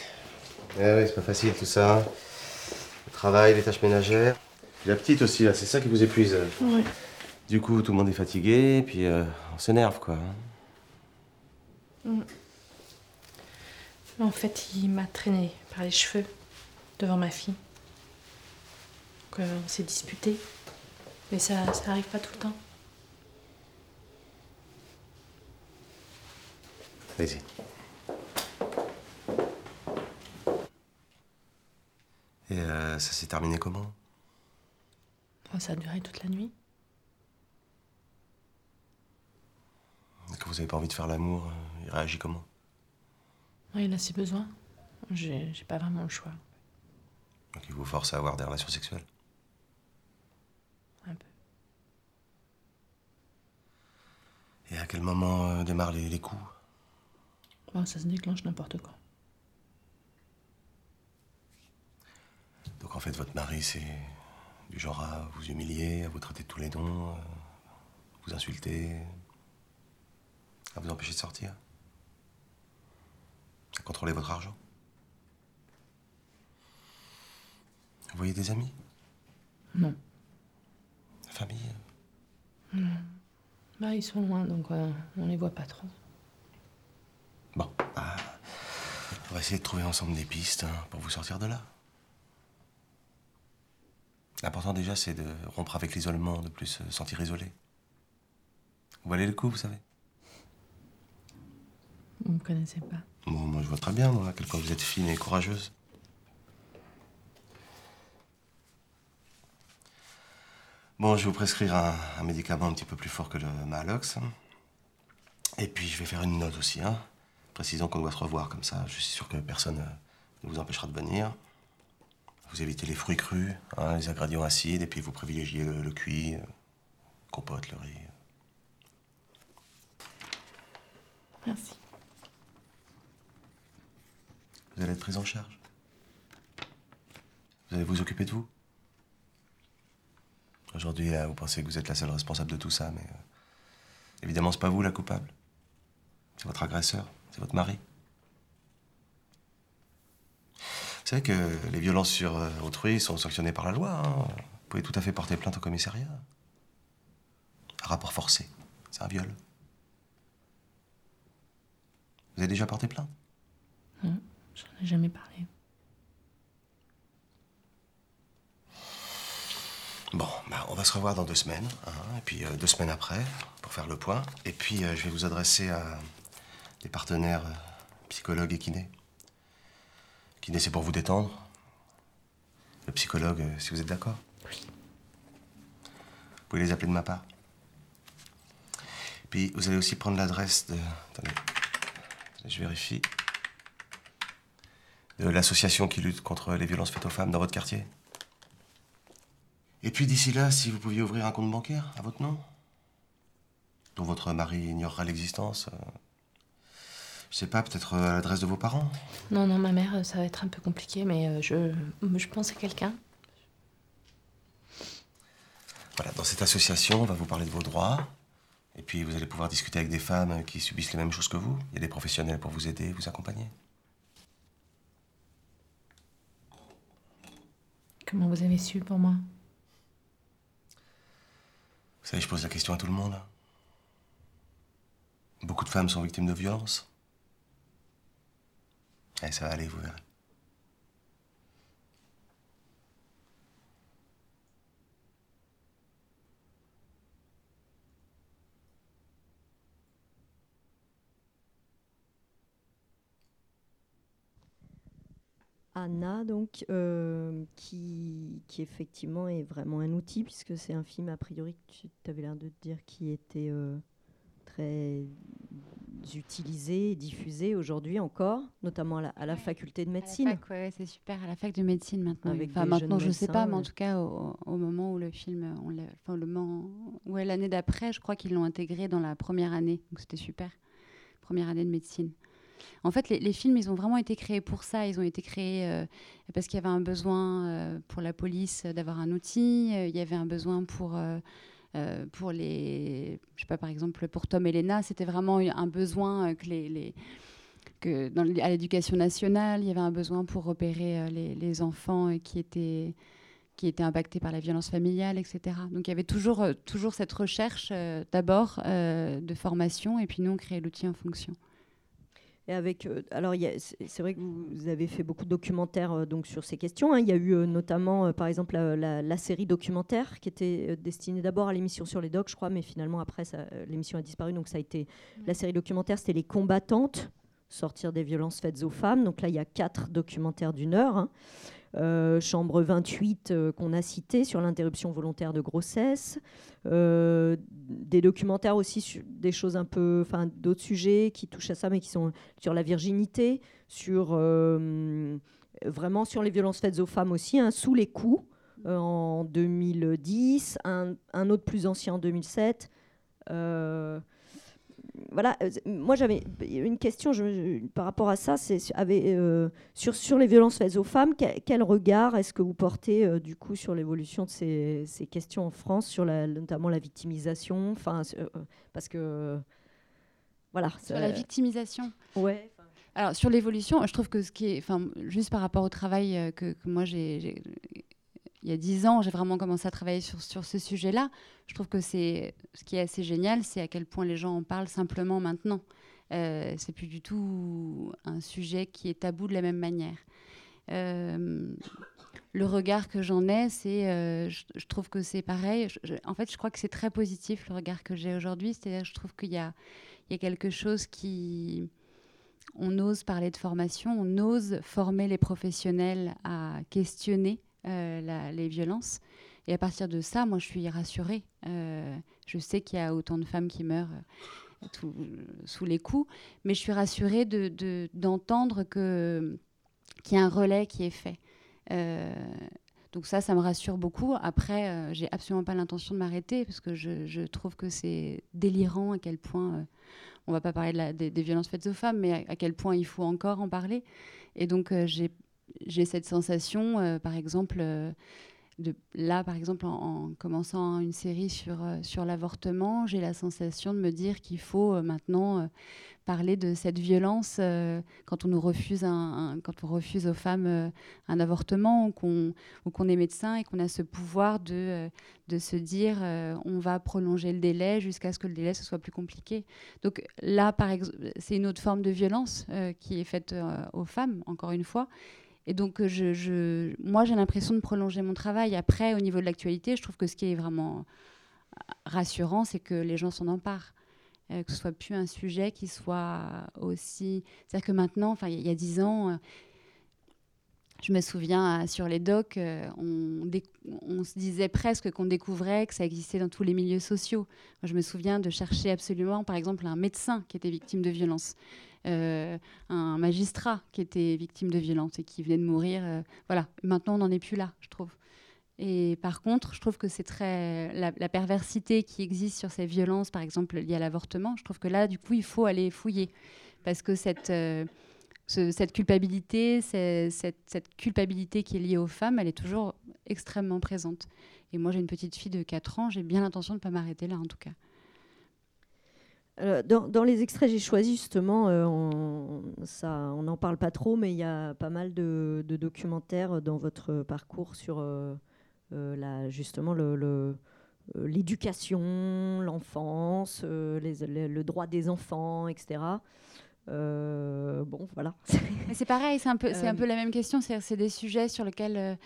Speaker 11: Eh ouais, c'est pas facile tout ça. hein. Le travail, les tâches ménagères. Puis la petite aussi, là, c'est ça qui vous épuise.
Speaker 12: Oui.
Speaker 11: Du coup, tout le monde est fatigué, puis euh, on s'énerve, quoi. hein.
Speaker 12: Mm. En fait, il m'a traîné par les cheveux devant ma fille. Donc, euh, on s'est disputé. Mais ça, ça arrive pas tout le temps.
Speaker 11: Allez-y. Et euh, ça s'est terminé comment?
Speaker 12: Enfin, ça a duré toute la nuit.
Speaker 11: Quand vous avez pas envie de faire l'amour, il réagit comment?
Speaker 12: Il a ses besoins. J'ai pas vraiment le choix.
Speaker 11: Donc il vous force à avoir des relations sexuelles
Speaker 12: Un peu.
Speaker 11: Et à quel moment euh, démarrent les, les coups?
Speaker 12: Bon, ça se déclenche n'importe quand.
Speaker 11: Donc en fait, votre mari, c'est du genre à vous humilier, à vous traiter de tous les noms, à vous insulter, à vous empêcher de sortir, à contrôler votre argent. Vous voyez des amis?
Speaker 12: Non.
Speaker 11: La famille?
Speaker 12: Non. Bah, ils sont loin, donc euh, on les voit pas trop.
Speaker 11: Bon, bah, on va essayer de trouver ensemble des pistes hein, pour vous sortir de là. L'important déjà, c'est de rompre avec l'isolement, de plus se sentir isolé. Vous valez le coup, vous savez?
Speaker 12: Vous me connaissez pas.
Speaker 11: Bon, moi, je vois très bien, moi, à quel point vous êtes fine et courageuse. Bon, je vais vous prescrire un, médicament un petit peu plus fort que le Malox. Et puis, je vais faire une note aussi, hein, précisant qu'on doit se revoir comme ça. Je suis sûr que personne euh, ne vous empêchera de venir. Vous évitez les fruits crus, hein, les ingrédients acides, et puis vous privilégiez le, le cuit, euh, compote, le riz.
Speaker 12: Merci.
Speaker 11: Vous allez être prise en charge. Vous allez vous occuper de vous. Aujourd'hui, là, vous pensez que vous êtes la seule responsable de tout ça, mais euh, évidemment, c'est pas vous la coupable. C'est votre agresseur, c'est votre mari. Vous savez que les violences sur euh, autrui sont sanctionnées par la loi. hein. Vous pouvez tout à fait porter plainte au commissariat. Un rapport forcé, c'est un viol. Vous avez déjà porté plainte?
Speaker 12: Non, j'en ai jamais parlé.
Speaker 11: Bon, bah, on va se revoir dans deux semaines, hein, et puis euh, deux semaines après, pour faire le point. Et puis, euh, je vais vous adresser à des partenaires euh, psychologues et kinés. Kiné, c'est pour vous détendre. Le psychologue, si vous êtes d'accord.
Speaker 12: Oui.
Speaker 11: Vous pouvez les appeler de ma part. Puis, vous allez aussi prendre l'adresse de... Attendez, je vérifie. De l'association qui lutte contre les violences faites aux femmes dans votre quartier. Et puis d'ici là, si vous pouviez ouvrir un compte bancaire à votre nom, dont votre mari ignorera l'existence, euh, je sais pas, peut-être euh, à l'adresse de vos parents.
Speaker 12: Non, non, ma mère, euh, ça va être un peu compliqué, mais je, je pense à quelqu'un.
Speaker 11: Voilà, dans cette association, on va vous parler de vos droits. Et puis vous allez pouvoir discuter avec des femmes qui subissent les mêmes choses que vous. Il y a des professionnels pour vous aider, vous accompagner.
Speaker 12: Comment vous avez su pour moi
Speaker 11: Vous savez, je pose la question à tout le monde. Beaucoup de femmes sont victimes de violences. Eh, ça va aller, vous verrez.
Speaker 6: Anna, donc, euh, qui, qui effectivement est vraiment un outil, puisque c'est un film, a priori, que tu avais l'air de te dire, qui était euh, très utilisé et diffusé aujourd'hui encore, notamment à la, à la faculté de médecine.
Speaker 3: Ouais, ouais, c'est super, à la fac de médecine maintenant.
Speaker 6: Avec
Speaker 3: enfin, maintenant, je sais pas, mais en tout cas, au, au moment où le film, on enfin, le ouais, l'année d'après, je crois qu'ils l'ont intégré dans la première année, donc c'était super, première année de médecine. En fait, les, films, ils ont vraiment été créés pour ça. Ils ont été créés euh, parce qu'il y avait un besoin euh, pour la police d'avoir un outil. euh, il y avait un besoin pour euh, euh, pour les, je sais pas, par exemple, pour Tom et Lena, c'était vraiment un besoin euh, que les, que à l'éducation nationale, il y avait un besoin pour repérer euh, les, enfants euh, qui étaient qui étaient impactés par la violence familiale, etc. Donc il y avait toujours, euh, toujours cette recherche euh, d'abord euh, de formation et puis nous on créait l'outil en fonction.
Speaker 6: Et avec, euh, alors c'est vrai que vous avez fait beaucoup de documentaires euh, donc sur ces questions. hein. Il y a eu euh, notamment, par exemple, la, la- la série documentaire qui était destinée d'abord à l'émission sur les docs, je crois, mais finalement après l'émission a disparu. Donc ça a été la série documentaire, c'était les combattantes sortir des violences faites aux femmes. Donc là, il y a quatre documentaires d'une heure. hein. Euh, chambre 28 euh, qu'on a cité sur l'interruption volontaire de grossesse, Euh, des documentaires aussi sur des choses un peu, enfin d'autres sujets qui touchent à ça, mais qui sont sur la virginité, sur vraiment sur les violences faites aux femmes aussi, hein, sous les coups en 2010, un, autre plus ancien en 2007. Euh, voilà, euh, moi j'avais une question je- par rapport à ça, c'est sur- euh, sur, sur les violences faites aux femmes, quel, quel regard est-ce que vous portez euh, du coup sur l'évolution de ces, ces questions en France, sur la, notamment la victimisation, enfin parce que voilà.
Speaker 3: Sur la victimisation.
Speaker 6: Ouais.
Speaker 3: Alors sur l'évolution, je trouve que ce qui est, enfin, juste par rapport au travail que, que moi j'ai- il y a dix ans, j'ai vraiment commencé à travailler sur, ce sujet-là. Je trouve que c'est ce qui est assez génial, c'est à quel point les gens en parlent simplement maintenant. Euh, c'est plus du tout un sujet qui est tabou de la même manière. Euh, le regard que j'en ai, c'est, euh, je, trouve que c'est pareil. En fait, je crois que c'est très positif le regard que j'ai aujourd'hui. C'est-à-dire, je trouve qu'il y a, quelque chose qui, on ose parler de formation, on ose former les professionnels à questionner la- les violences. Et à partir de ça, moi, je suis rassurée. Euh, je sais qu'il y a autant de femmes qui meurent euh, sous les coups, mais je suis rassurée de- de- d'entendre que qu'il y a un relais qui est fait. Euh, donc ça, ça me rassure beaucoup. Après, euh, j'ai absolument pas l'intention de m'arrêter parce que je, trouve que c'est délirant à quel point, euh, on va pas parler de des, violences faites aux femmes, mais à, à quel point il faut encore en parler. Et donc euh, j'ai j'ai cette sensation, euh, par exemple, euh, là, par exemple, en, en commençant une série sur, euh, sur l'avortement, j'ai la sensation de me dire qu'il faut maintenant parler de cette violence quand on nous refuse un, quand on refuse aux femmes un avortement ou qu'on qu'on est médecin et qu'on a ce pouvoir de, de se dire on va prolonger le délai jusqu'à ce que le délai ce soit plus compliqué. Donc là, par exemple, c'est une autre forme de violence qui est faite aux femmes, encore une fois. Et donc, euh, moi, j'ai l'impression de prolonger mon travail. Après, au niveau de l'actualité, je trouve que ce qui est vraiment rassurant, c'est que les gens s'en emparent. Euh, que ce soit plus un sujet qui soit aussi. C'est-à-dire que maintenant, il y a dix ans, euh, je me souviens euh, sur les docs, euh, on, se disait presque qu'on découvrait que ça existait dans tous les milieux sociaux. Je me souviens de chercher absolument, par exemple, un médecin qui était victime de violence, euh, un magistrat qui était victime de violence et qui venait de mourir. euh, voilà, maintenant on n'en est plus là, je trouve. Et par contre, je trouve que c'est très la, perversité qui existe sur ces violences, par exemple liées à l'avortement. Je trouve que là, du coup, il faut aller fouiller parce que cette euh, ce- cette culpabilité, cette, cette culpabilité qui est liée aux femmes, elle est toujours extrêmement présente. Et moi, j'ai une petite fille de 4 ans, j'ai bien l'intention de ne pas m'arrêter là, en tout cas.
Speaker 6: Euh, dans, dans les extraits, j'ai choisi justement, euh, on ça, on n'en parle pas trop, mais il y a pas mal de, de documentaires dans votre parcours sur euh, la, justement le, le- l'éducation, l'enfance, le droit des enfants, etc. Bon, voilà.
Speaker 3: C'est pareil, c'est un, peu, c'est un peu la même question. C'est, des sujets sur lesquels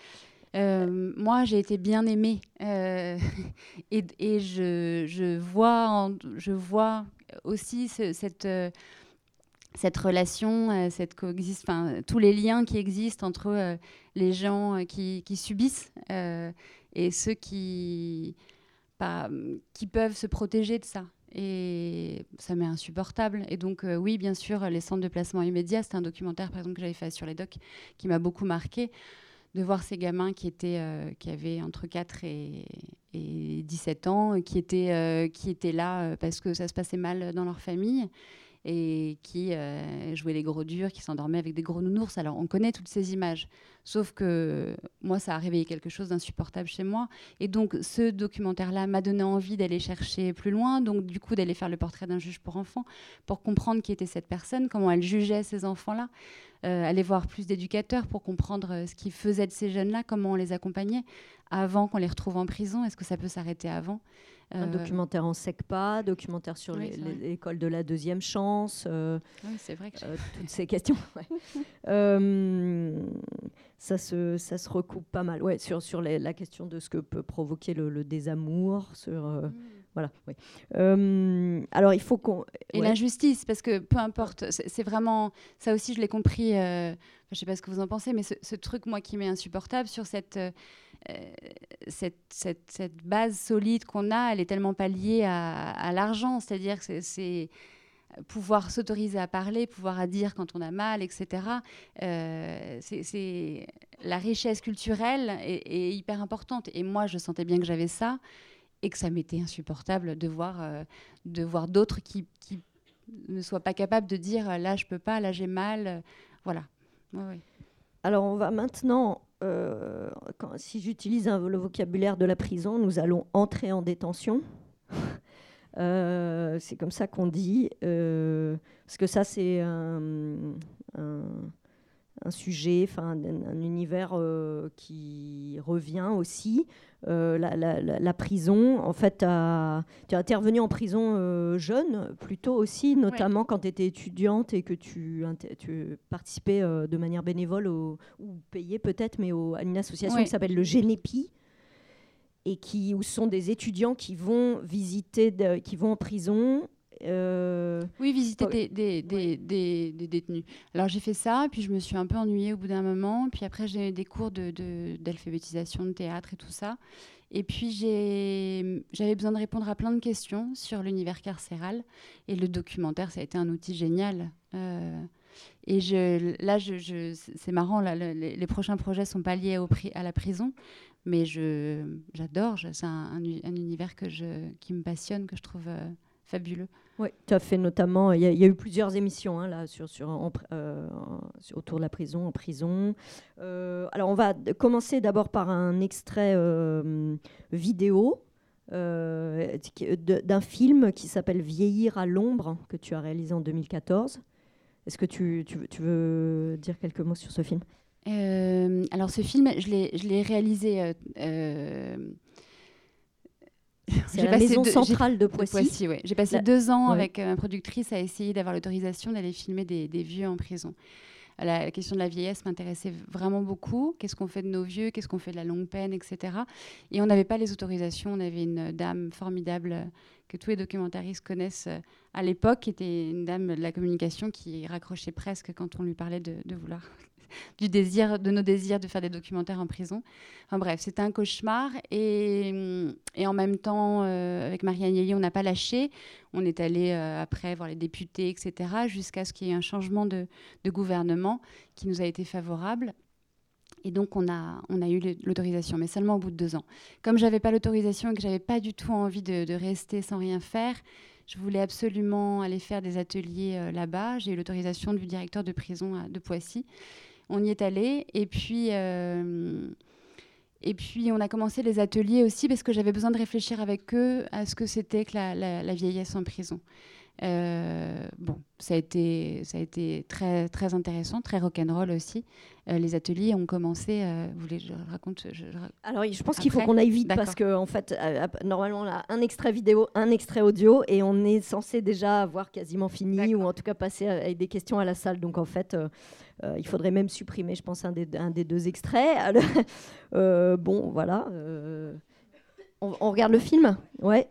Speaker 3: euh, moi j'ai été bien aimée. euh, et et je, je, vois en- je vois aussi ce- cette, euh, cette relation, euh, cette coexiste, tous les liens qui existent entre euh, les gens qui, subissent et ceux qui, qui peuvent se protéger de ça. Et ça m'est insupportable. Et donc, oui, bien sûr, les centres de placement immédiat, c'était un documentaire, par exemple, que j'avais fait sur les docs, qui m'a beaucoup marqué, de voir ces gamins qui, euh, avaient entre 4 et, et 17 ans, qui étaient, euh, là euh, parce que ça se passait mal dans leur famille et qui euh, jouaient les gros durs, qui s'endormaient avec des gros nounours. Alors, on connaît toutes ces images. Sauf que moi, ça a réveillé quelque chose d'insupportable chez moi. Et donc, ce documentaire-là m'a donné envie d'aller chercher plus loin. Donc, du coup, d'aller faire le portrait d'un juge pour enfants, pour comprendre qui était cette personne, comment elle jugeait ces enfants-là. Euh, aller voir plus d'éducateurs pour comprendre euh, ce qu'ils faisaient de ces jeunes-là, comment on les accompagnait avant qu'on les retrouve en prison. Est-ce que ça peut s'arrêter avant?
Speaker 6: Un
Speaker 3: Euh,
Speaker 6: documentaire en SECPA, documentaire sur
Speaker 3: Oui,
Speaker 6: l'école de la deuxième chance. euh,
Speaker 3: Oui, c'est vrai que
Speaker 6: euh, toutes ces questions. ouais. Ça, se, ça se recoupe pas mal. Ouais, sur sur les- la question de ce que peut provoquer le, le désamour. Sur, euh, Voilà. oui. Euh, alors, il faut qu'on.
Speaker 3: Et
Speaker 6: ouais.
Speaker 3: l'injustice, parce que peu importe, c'est vraiment ça aussi, je l'ai compris. euh, je sais pas ce que vous en pensez, mais ce, ce truc moi qui m'est insupportable sur cette, euh, cette, cette base solide qu'on a, elle est tellement pas liée à, l'argent, c'est-à-dire que c'est- pouvoir s'autoriser à parler, pouvoir à dire quand on a mal, etc. Euh, c'est- la richesse culturelle est, hyper importante. Et moi, je sentais bien que j'avais ça et que ça m'était insupportable de voir, euh, d'autres qui, ne soient pas capables de dire euh, là je peux pas, là j'ai mal, euh, voilà.
Speaker 6: Alors, on va maintenant, euh, si j'utilise le vocabulaire de la prison, nous allons entrer en détention. Euh, c'est comme ça qu'on dit, euh, parce que ça, c'est un- un sujet, enfin, un, un univers euh, qui revient aussi. Euh, la, la- la- la prison, en fait, tu es intervenu en prison euh, jeune, plutôt aussi, notamment quand tu étais étudiante et que tu, participais euh, de manière bénévole au- ou payée peut-être, mais au- à une association
Speaker 3: Ouais.
Speaker 6: qui s'appelle le Génépi et qui, où sont des étudiants qui vont visiter, de- qui vont en prison. Euh,
Speaker 3: Oui, visiter des, des, des, des- des détenus. Alors j'ai fait ça, puis je me suis un peu ennuyée au bout d'un moment. Puis après, j'ai eu des cours de- de- d'alphabétisation, de, théâtre et tout ça. Et puis j'avais besoin de répondre à plein de questions sur l'univers carcéral. Et le documentaire, ça a été un outil génial. Euh, et je, là, je, je- c'est marrant, là, le- les, prochains projets sont pas liés au pri- à la prison, mais j'adore. C'est un, un u- un univers que je, qui me passionne, que je trouve euh, fabuleux.
Speaker 6: Oui, tu as fait notamment, il y, a- il y a eu plusieurs émissions hein, là, sur, sur, en euh, sur- autour de la prison, en prison. Euh, alors on va commencer d'abord par un extrait euh, vidéo d'un film qui s'appelle Vieillir à l'ombre, que tu as réalisé en 2014. Est-ce que tu, tu veux- tu veux dire quelques mots sur ce film?
Speaker 3: Alors ce film, je l'ai, je l'ai réalisé.
Speaker 6: C'est la
Speaker 3: passé
Speaker 6: maison
Speaker 3: deux-
Speaker 6: centrale de Poissy.
Speaker 3: ouais. J'ai passé
Speaker 6: La-
Speaker 3: deux ans
Speaker 6: Ouais.
Speaker 3: avec euh, ma productrice à essayer d'avoir l'autorisation d'aller filmer des, des vieux en prison. La, la question de la vieillesse m'intéressait vraiment beaucoup. Qu'est-ce qu'on fait de nos vieux? Qu'est-ce qu'on fait de la longue peine, etc. Et on n'avait pas les autorisations. On avait une dame formidable euh, que tous les documentaristes connaissent euh, à l'époque, qui était une dame de la communication qui raccrochait presque quand on lui parlait de, de vouloir du désir, de nos désirs de faire des documentaires en prison. Enfin bref, c'était un cauchemar. Et, hum, en même temps, euh, avec Marianne Yeli, on n'a pas lâché. On est allé euh, après voir les députés, etc., jusqu'à ce qu'il y ait un changement de, gouvernement qui nous a été favorable. Et donc, on a, eu l'autorisation, mais seulement au bout de deux ans. Comme j'avais pas l'autorisation et que j'avais pas du tout envie de, rester sans rien faire, je voulais absolument aller faire des ateliers euh, là-bas. J'ai eu l'autorisation du directeur de prison de Poissy. On y est allé. Et puis, euh, et puis, on a commencé les ateliers aussi parce que j'avais besoin de réfléchir avec eux à ce que c'était que la, la- la vieillesse en prison. Euh, bon, ça a été, ça a été très, très intéressant, très rock'n'roll aussi. Euh, les ateliers ont commencé. euh, vous voulez je raconte je- je ra-
Speaker 6: Alors, je pense qu'il faut qu'on aille vite parce que en fait, normalement, on a un extrait vidéo, un extrait audio, et on est censé déjà avoir quasiment fini ou en tout cas passer à- avec des questions à la salle. Donc en fait, euh, il faudrait même supprimer, je pense, un des, un des deux extraits. Alors, euh, bon, voilà. euh, On, on regarde le film Ouais.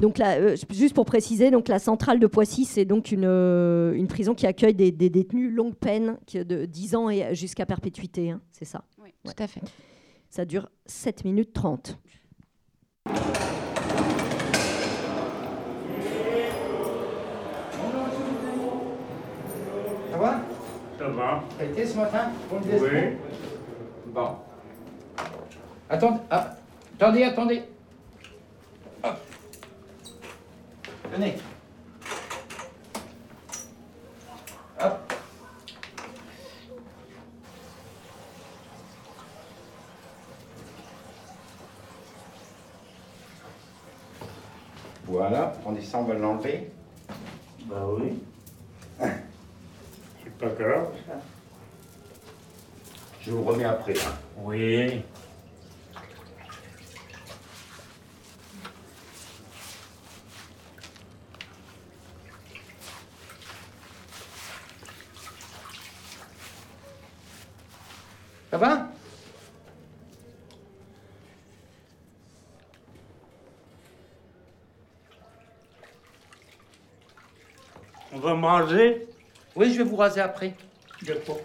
Speaker 6: Donc là, juste pour préciser, donc la centrale de Poissy, c'est donc une, une prison qui accueille des, des détenus longue peine qui- de 10 ans et jusqu'à perpétuité. hein, c'est ça?
Speaker 3: Oui, tout à fait.
Speaker 6: Ça dure 7 minutes 30.
Speaker 13: Ça va été ce matin pour le
Speaker 14: Oui.
Speaker 13: Bon. Attendez, ah, attendez, attendez. Hop. Tenez. Hop. Voilà, prenez ça, on va l'enlever.
Speaker 14: Bah oui. Pas grave.
Speaker 13: Je vous remets après. hein.
Speaker 14: Oui.
Speaker 13: Ça va?
Speaker 14: On va raser
Speaker 13: Oui, je vais vous raser après.
Speaker 14: D'accord.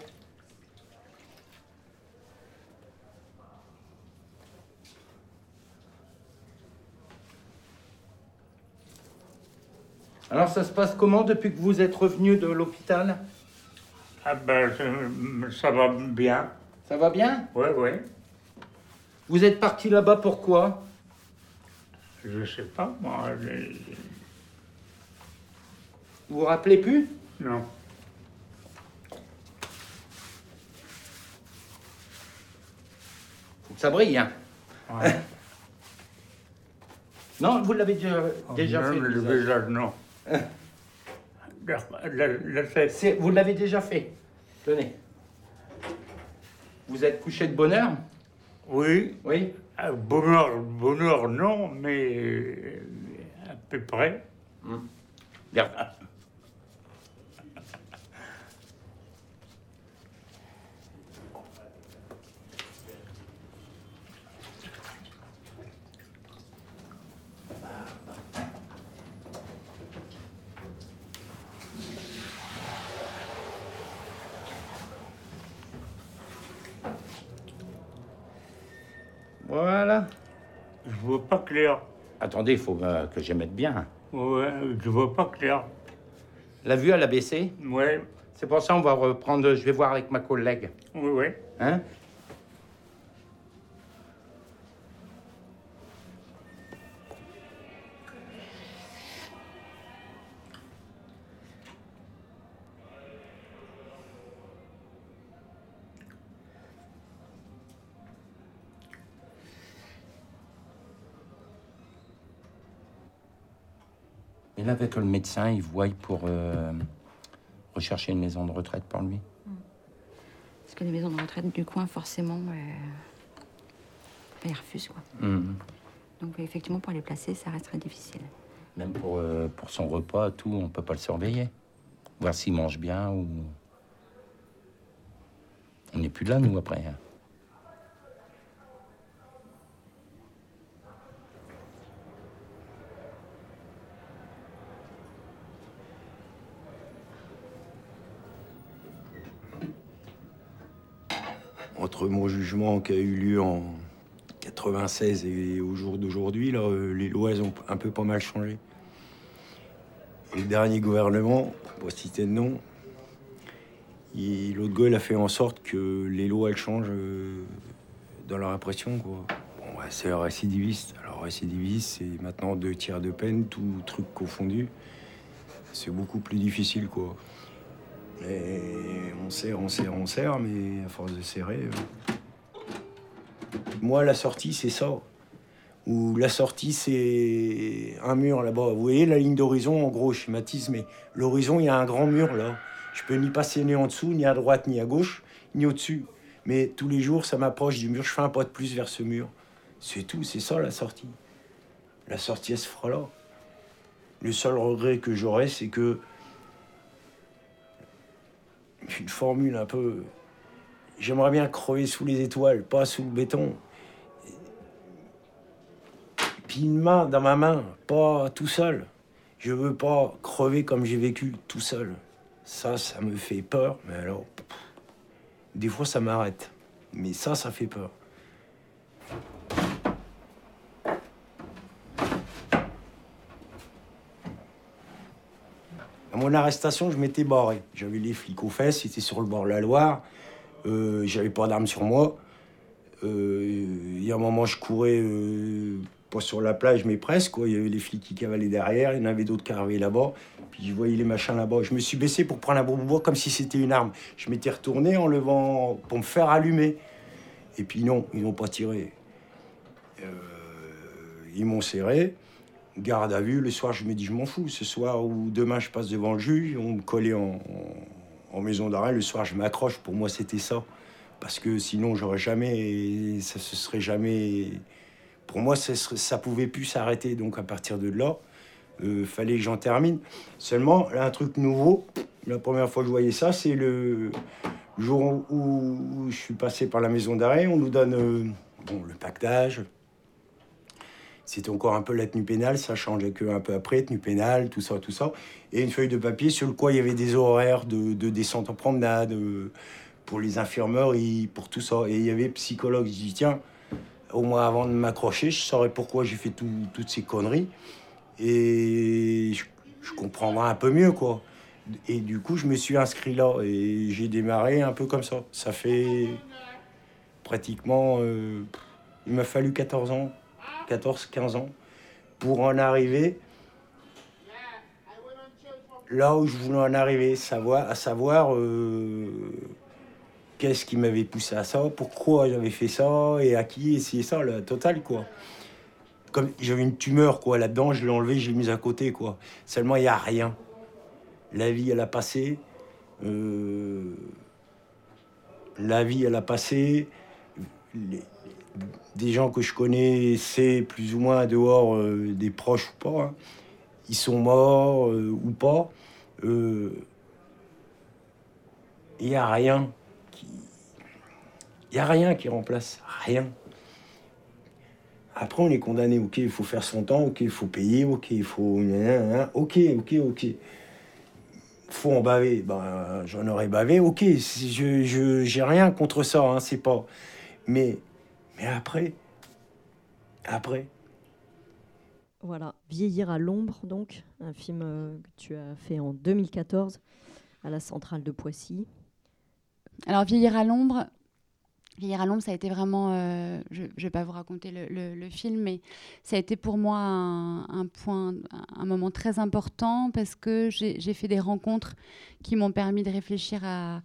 Speaker 13: Alors, ça se passe comment depuis que vous êtes revenu de l'hôpital?
Speaker 14: Ah ben, ça- ça va bien.
Speaker 13: Ça va bien?
Speaker 14: Oui, oui.
Speaker 13: Vous êtes parti là-bas pourquoi
Speaker 14: Je sais pas, moi. les-
Speaker 13: Vous vous rappelez plus?
Speaker 14: Non.
Speaker 13: Faut que ça brille, hein
Speaker 14: Ouais.
Speaker 13: Non, vous l'avez déjà,
Speaker 14: Oh,
Speaker 13: déjà
Speaker 14: non,
Speaker 13: fait.
Speaker 14: Le
Speaker 13: visage.
Speaker 14: non. La, la- la tête.
Speaker 13: C'est- Vous l'avez déjà fait. Tenez. Vous êtes couché de bonne heure
Speaker 14: Oui.
Speaker 13: Oui.
Speaker 14: Ah, Bonheur, bonheur, non, mais euh, à peu près.
Speaker 13: Bien. Voilà.
Speaker 14: Je vois pas clair.
Speaker 13: Attendez, il faut euh, que je mette bien.
Speaker 14: Ouais, je vois pas clair.
Speaker 13: La vue, elle a baissé
Speaker 14: Ouais,
Speaker 13: C'est pour ça on va reprendre, je vais voir avec ma collègue.
Speaker 14: oui, oui.
Speaker 13: Hein? Et là, avec le médecin, il voit pour euh, rechercher une maison de retraite pour lui.
Speaker 3: Parce que les maisons de retraite du coin, forcément, euh, ils refusent, quoi.
Speaker 13: Mhm.
Speaker 3: Donc, effectivement, pour les placer, ça reste très difficile.
Speaker 13: Même pour, euh, pour son repas, tout, on peut pas le surveiller. Voir s'il mange bien ou. On n'est plus là, nous, après.
Speaker 15: Entre mon jugement qui a eu lieu en 96 et au jour d'aujourd'hui, euh, les lois ont un peu pas mal changé. Le dernier gouvernement, pour citer de nom, l'autre il a fait en sorte que les lois changent euh, dans la répression. Quoi. Bon, c'est récidiviste. Alors récidiviste, c'est maintenant deux tiers de peine, tout truc confondu. C'est beaucoup plus difficile, quoi. On serre, on serre, on serre, mais à force de serrer. euh. Moi, la sortie, c'est ça. Ou la sortie, c'est un mur là-bas. Vous voyez la ligne d'horizon, en gros, je schématise, mais l'horizon, il y a un grand mur là. Je peux ni passer ni en dessous, ni à droite, ni à gauche, ni au-dessus. Mais tous les jours, ça m'approche du mur, je fais un pas de plus vers ce mur. C'est tout, c'est ça la sortie. La sortie, elle se fera là. Le seul regret que j'aurais, c'est que une formule un peu. J'aimerais bien crever sous les étoiles, pas sous le béton. Puis une main dans ma main, pas tout seul. Je veux pas crever comme j'ai vécu tout seul. Ça, ça me fait peur. Mais alors, des fois, ça m'arrête. Mais ça, ça fait peur. Mon arrestation, je m'étais barré. J'avais les flics aux fesses, c'était sur le bord de la Loire. Euh, J'avais pas d'armes sur moi. Euh, Il y a un moment, je courais euh, pas sur la plage, mais presque. Il y avait les flics qui cavalaient derrière, il y en avait d'autres qui arrivaient là-bas. Puis je voyais les machins là-bas. Je me suis baissé pour prendre un bois comme si c'était une arme. Je m'étais retourné en levant pour me faire allumer. Et puis non, ils n'ont pas tiré. Ils m'ont serré. Garde à vue, le soir, je me dis, je m'en fous. Ce soir ou demain, je passe devant le juge, on me collait en, en- maison d'arrêt. Le soir, je m'accroche. Pour moi, c'était ça. Parce que sinon, j'aurais jamais. Ça se serait jamais. Pour moi, ça, ça pouvait plus s'arrêter. Donc, à partir de là, euh, fallait que j'en termine. Seulement, un truc nouveau, la première fois que je voyais ça, c'est le jour où, où je suis passé par la maison d'arrêt. On nous donne euh, bon, le pactage. C'était encore un peu la tenue pénale, ça changeait que un peu après, tenue pénale, tout ça, tout ça. Et une feuille de papier sur le quoi il y avait des horaires de, de descente en promenade euh, pour les infirmeries, pour tout ça. Et il y avait psychologue. Je dis, tiens, au moins avant de m'accrocher, je saurais pourquoi j'ai fait tout- toutes ces conneries. Et je, je comprendrai un peu mieux, quoi. Et du coup, je me suis inscrit là et j'ai démarré un peu comme ça. Ça fait pratiquement. euh, il m'a fallu 14 ans, 14, 15 ans pour en arriver là où je voulais en arriver, savoir, à savoir euh, qu'est-ce qui m'avait poussé à ça, pourquoi j'avais fait ça et à qui, et c'est ça, la totale, quoi. Comme j'avais une tumeur, quoi, là-dedans, je l'ai enlevée, je l'ai mise à côté, quoi. Seulement, il n'y a rien. La vie, elle a passé. euh, la vie, elle a passé. Des gens que je connais, c'est plus ou moins dehors euh, des proches ou pas. hein. Ils sont morts euh, ou pas. Il n'y a rien qui. A rien qui remplace. Rien. Après, on est condamné. Ok, il faut faire son temps. Ok, il faut payer. Ok, il faut. Ok, ok, ok. Faut en baver. Ben, j'en aurais bavé. Ok, je, j'ai rien contre ça. Hein, c'est pas. Mais, mais après, après,
Speaker 6: Voilà, Vieillir à l'ombre, donc, un film euh, que tu as fait en 2014 à la centrale de Poissy.
Speaker 3: Alors, Vieillir à l'ombre, Vieillir à l'ombre, ça a été vraiment. euh, je ne vais pas vous raconter le, le- le film, mais ça a été pour moi un, un point, un moment très important parce que j'ai j'ai fait des rencontres qui m'ont permis de réfléchir à,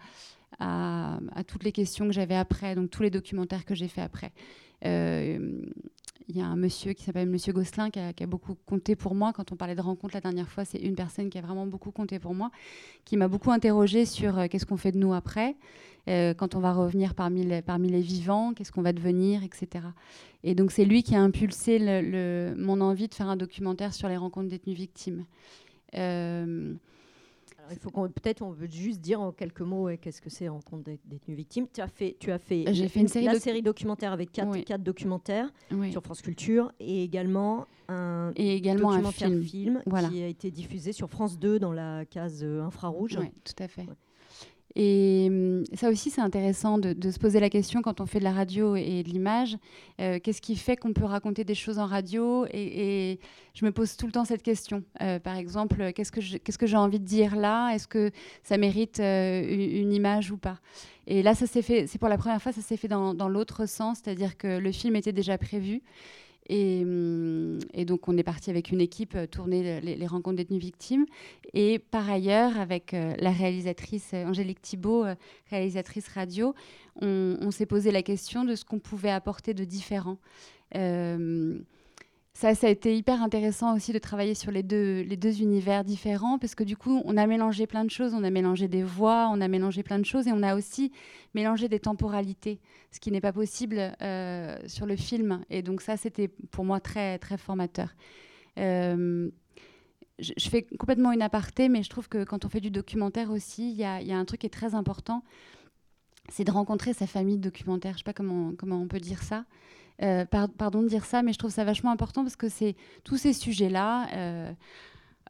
Speaker 3: à, toutes les questions que j'avais après, donc tous les documentaires que j'ai fait après. Euh, il y a un monsieur qui s'appelle Monsieur Gosselin qui a, beaucoup compté pour moi. Quand on parlait de rencontres la dernière fois, c'est une personne qui a vraiment beaucoup compté pour moi, qui m'a beaucoup interrogée sur euh, qu'est-ce qu'on fait de nous après, euh, quand on va revenir parmi les, vivants, qu'est-ce qu'on va devenir, etc. Et donc c'est lui qui a impulsé mon envie de faire un documentaire sur les rencontres détenues victimes.
Speaker 6: Il faut qu'on peut-être on veut juste dire en quelques mots ouais, qu'est-ce que c'est rencontre des détenus victimes. Tu as fait, tu as fait,
Speaker 3: J'ai fait une série
Speaker 6: la
Speaker 3: doc-
Speaker 6: série documentaire avec quatre,
Speaker 3: Oui.
Speaker 6: quatre documentaires
Speaker 3: Oui.
Speaker 6: sur France Culture et également un
Speaker 3: Et également un film. Voilà.
Speaker 6: qui a été diffusé sur France 2 dans la case euh, infrarouge.
Speaker 3: Oui, tout à fait. Et hum, ça aussi, c'est intéressant de, se poser la question quand on fait de la radio et de l'image. euh, Qu'est-ce qui fait qu'on peut raconter des choses en radio et, je me pose tout le temps cette question. Euh, par exemple, qu'est-ce que j'ai envie de dire là? Est-ce que ça mérite euh, une, image ou pas? Et là, ça s'est fait. C'est pour la première fois, ça s'est fait dans l'autre sens, c'est-à-dire que le film était déjà prévu. Et, hum, et donc, on est parti avec une équipe euh, tourner les, les rencontres détenues victimes. Et par ailleurs, avec euh, la réalisatrice euh, Angélique Thibault, réalisatrice radio, on, s'est posé la question de ce qu'on pouvait apporter de différent. Ça, ça a été hyper intéressant aussi de travailler sur les deux, univers différents parce que du coup, on a mélangé plein de choses. On a mélangé des voix, on a mélangé plein de choses et on a aussi mélangé des temporalités, ce qui n'est pas possible euh, sur le film. Et donc ça, c'était pour moi très, très formateur. Euh, je, fais complètement une aparté, mais je trouve que quand on fait du documentaire aussi, il y a, y a un truc qui est très important c'est de rencontrer sa famille de documentaire. Je sais pas comment, comment on peut dire ça. Euh, par- pardon de dire ça, mais je trouve ça vachement important parce que c'est tous ces sujets-là. euh,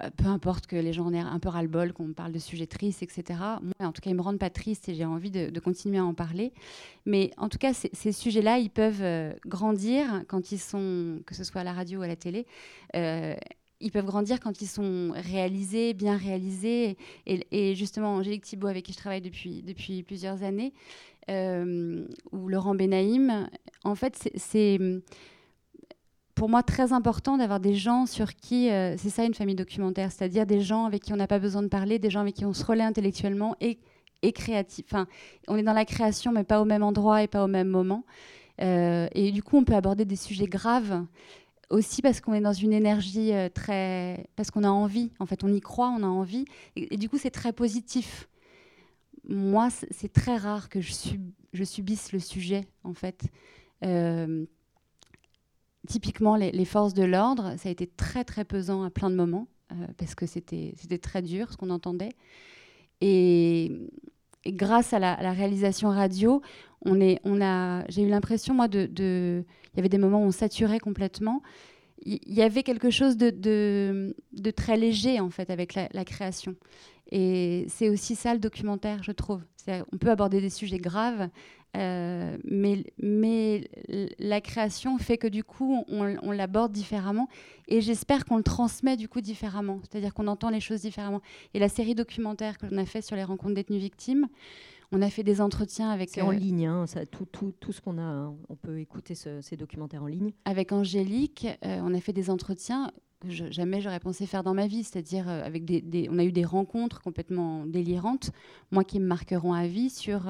Speaker 3: euh, peu importe que les gens en aient un peu ras-le-bol, qu'on parle de sujets tristes, etc. Moi, en tout cas, ils me rendent pas triste et j'ai envie de, continuer à en parler. Mais en tout cas, ces, sujets-là, ils peuvent grandir quand ils sont, que ce soit à la radio ou à la télé. Ils peuvent grandir quand ils sont réalisés, bien réalisés. Et, justement, Angélique Thibault, avec qui je travaille depuis, depuis plusieurs années, euh, ou Laurent Benaïm, en fait, c'est- c'est pour moi très important d'avoir des gens sur qui, euh, c'est ça une famille documentaire, c'est-à-dire des gens avec qui on n'a pas besoin de parler, des gens avec qui on se relaie intellectuellement et, et créatif. Enfin, on est dans la création, mais pas au même endroit et pas au même moment. Euh, et du coup, on peut aborder des sujets graves aussi parce qu'on est dans une énergie euh, très, parce qu'on a envie. En fait, on y croit, on a envie, et, du coup, c'est très positif. Moi, c'est très rare que je, sub- je subisse le sujet, en fait. Euh, typiquement, les, forces de l'ordre, ça a été très très pesant à plein de moments euh, parce que c'était très dur ce qu'on entendait. Et, grâce à la, réalisation radio, on on j'ai eu l'impression moi de- il y avait des moments où on saturait complètement. Il y avait quelque chose de, très léger en fait avec la, création. Et c'est aussi ça le documentaire, je trouve. On peut aborder des sujets graves, euh, mais, la création fait que du coup, on, l'aborde différemment. Et j'espère qu'on le transmet du coup différemment. C'est-à-dire qu'on entend les choses différemment. Et la série documentaire que l'on a fait sur les rencontres détenues victimes, on a fait des entretiens avec.
Speaker 6: C'est en
Speaker 3: euh,
Speaker 6: ligne, hein, ça, tout, tout, tout ce qu'on a, hein, on peut écouter ce- ces documentaires en ligne.
Speaker 3: Avec Angélique, euh, on a fait des entretiens que je- jamais j'aurais pensé faire dans ma vie, c'est-à-dire euh, avec des, des- on a eu des rencontres complètement délirantes, moi qui me marqueront à vie sur,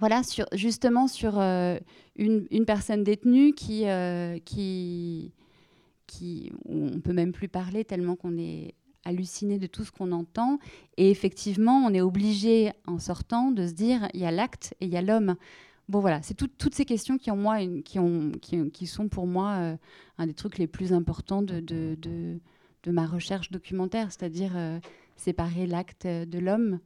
Speaker 3: voilà, sur justement sur euh, une, une personne détenue qui, euh, qui, qui, on peut même plus parler tellement qu'on est halluciné de tout ce qu'on entend. Et effectivement, on est obligé, en sortant, de se dire, il y a l'acte et il y a l'homme. Bon voilà, c'est tout- toutes ces questions qui, ont moi qui, ont, qui, sont pour moi euh, un des trucs les plus importants de, de, de- ma recherche documentaire, c'est-à-dire euh, séparer l'acte de l'homme.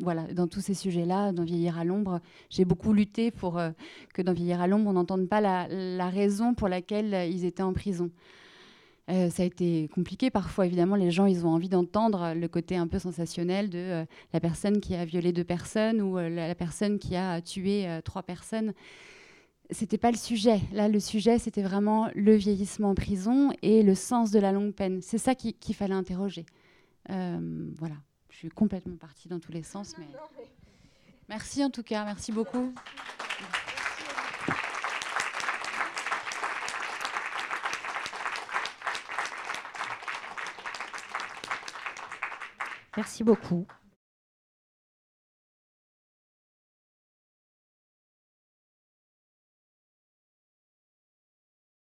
Speaker 3: Voilà, dans tous ces sujets-là, dans Vieillir à l'ombre, j'ai beaucoup lutté pour euh, que dans Vieillir à l'ombre, on n'entende pas la, raison pour laquelle ils étaient en prison. Euh, ça a été compliqué parfois, évidemment, les gens, ils ont envie d'entendre le côté un peu sensationnel de euh, la personne qui a violé deux personnes ou euh, la, la personne qui a tué trois personnes. C'était pas le sujet. Là, le sujet, c'était vraiment le vieillissement en prison et le sens de la longue peine. C'est ça qui- qu'il fallait interroger. Voilà, je suis complètement partie dans tous les sens, mais merci en tout cas, merci beaucoup.
Speaker 6: Merci beaucoup.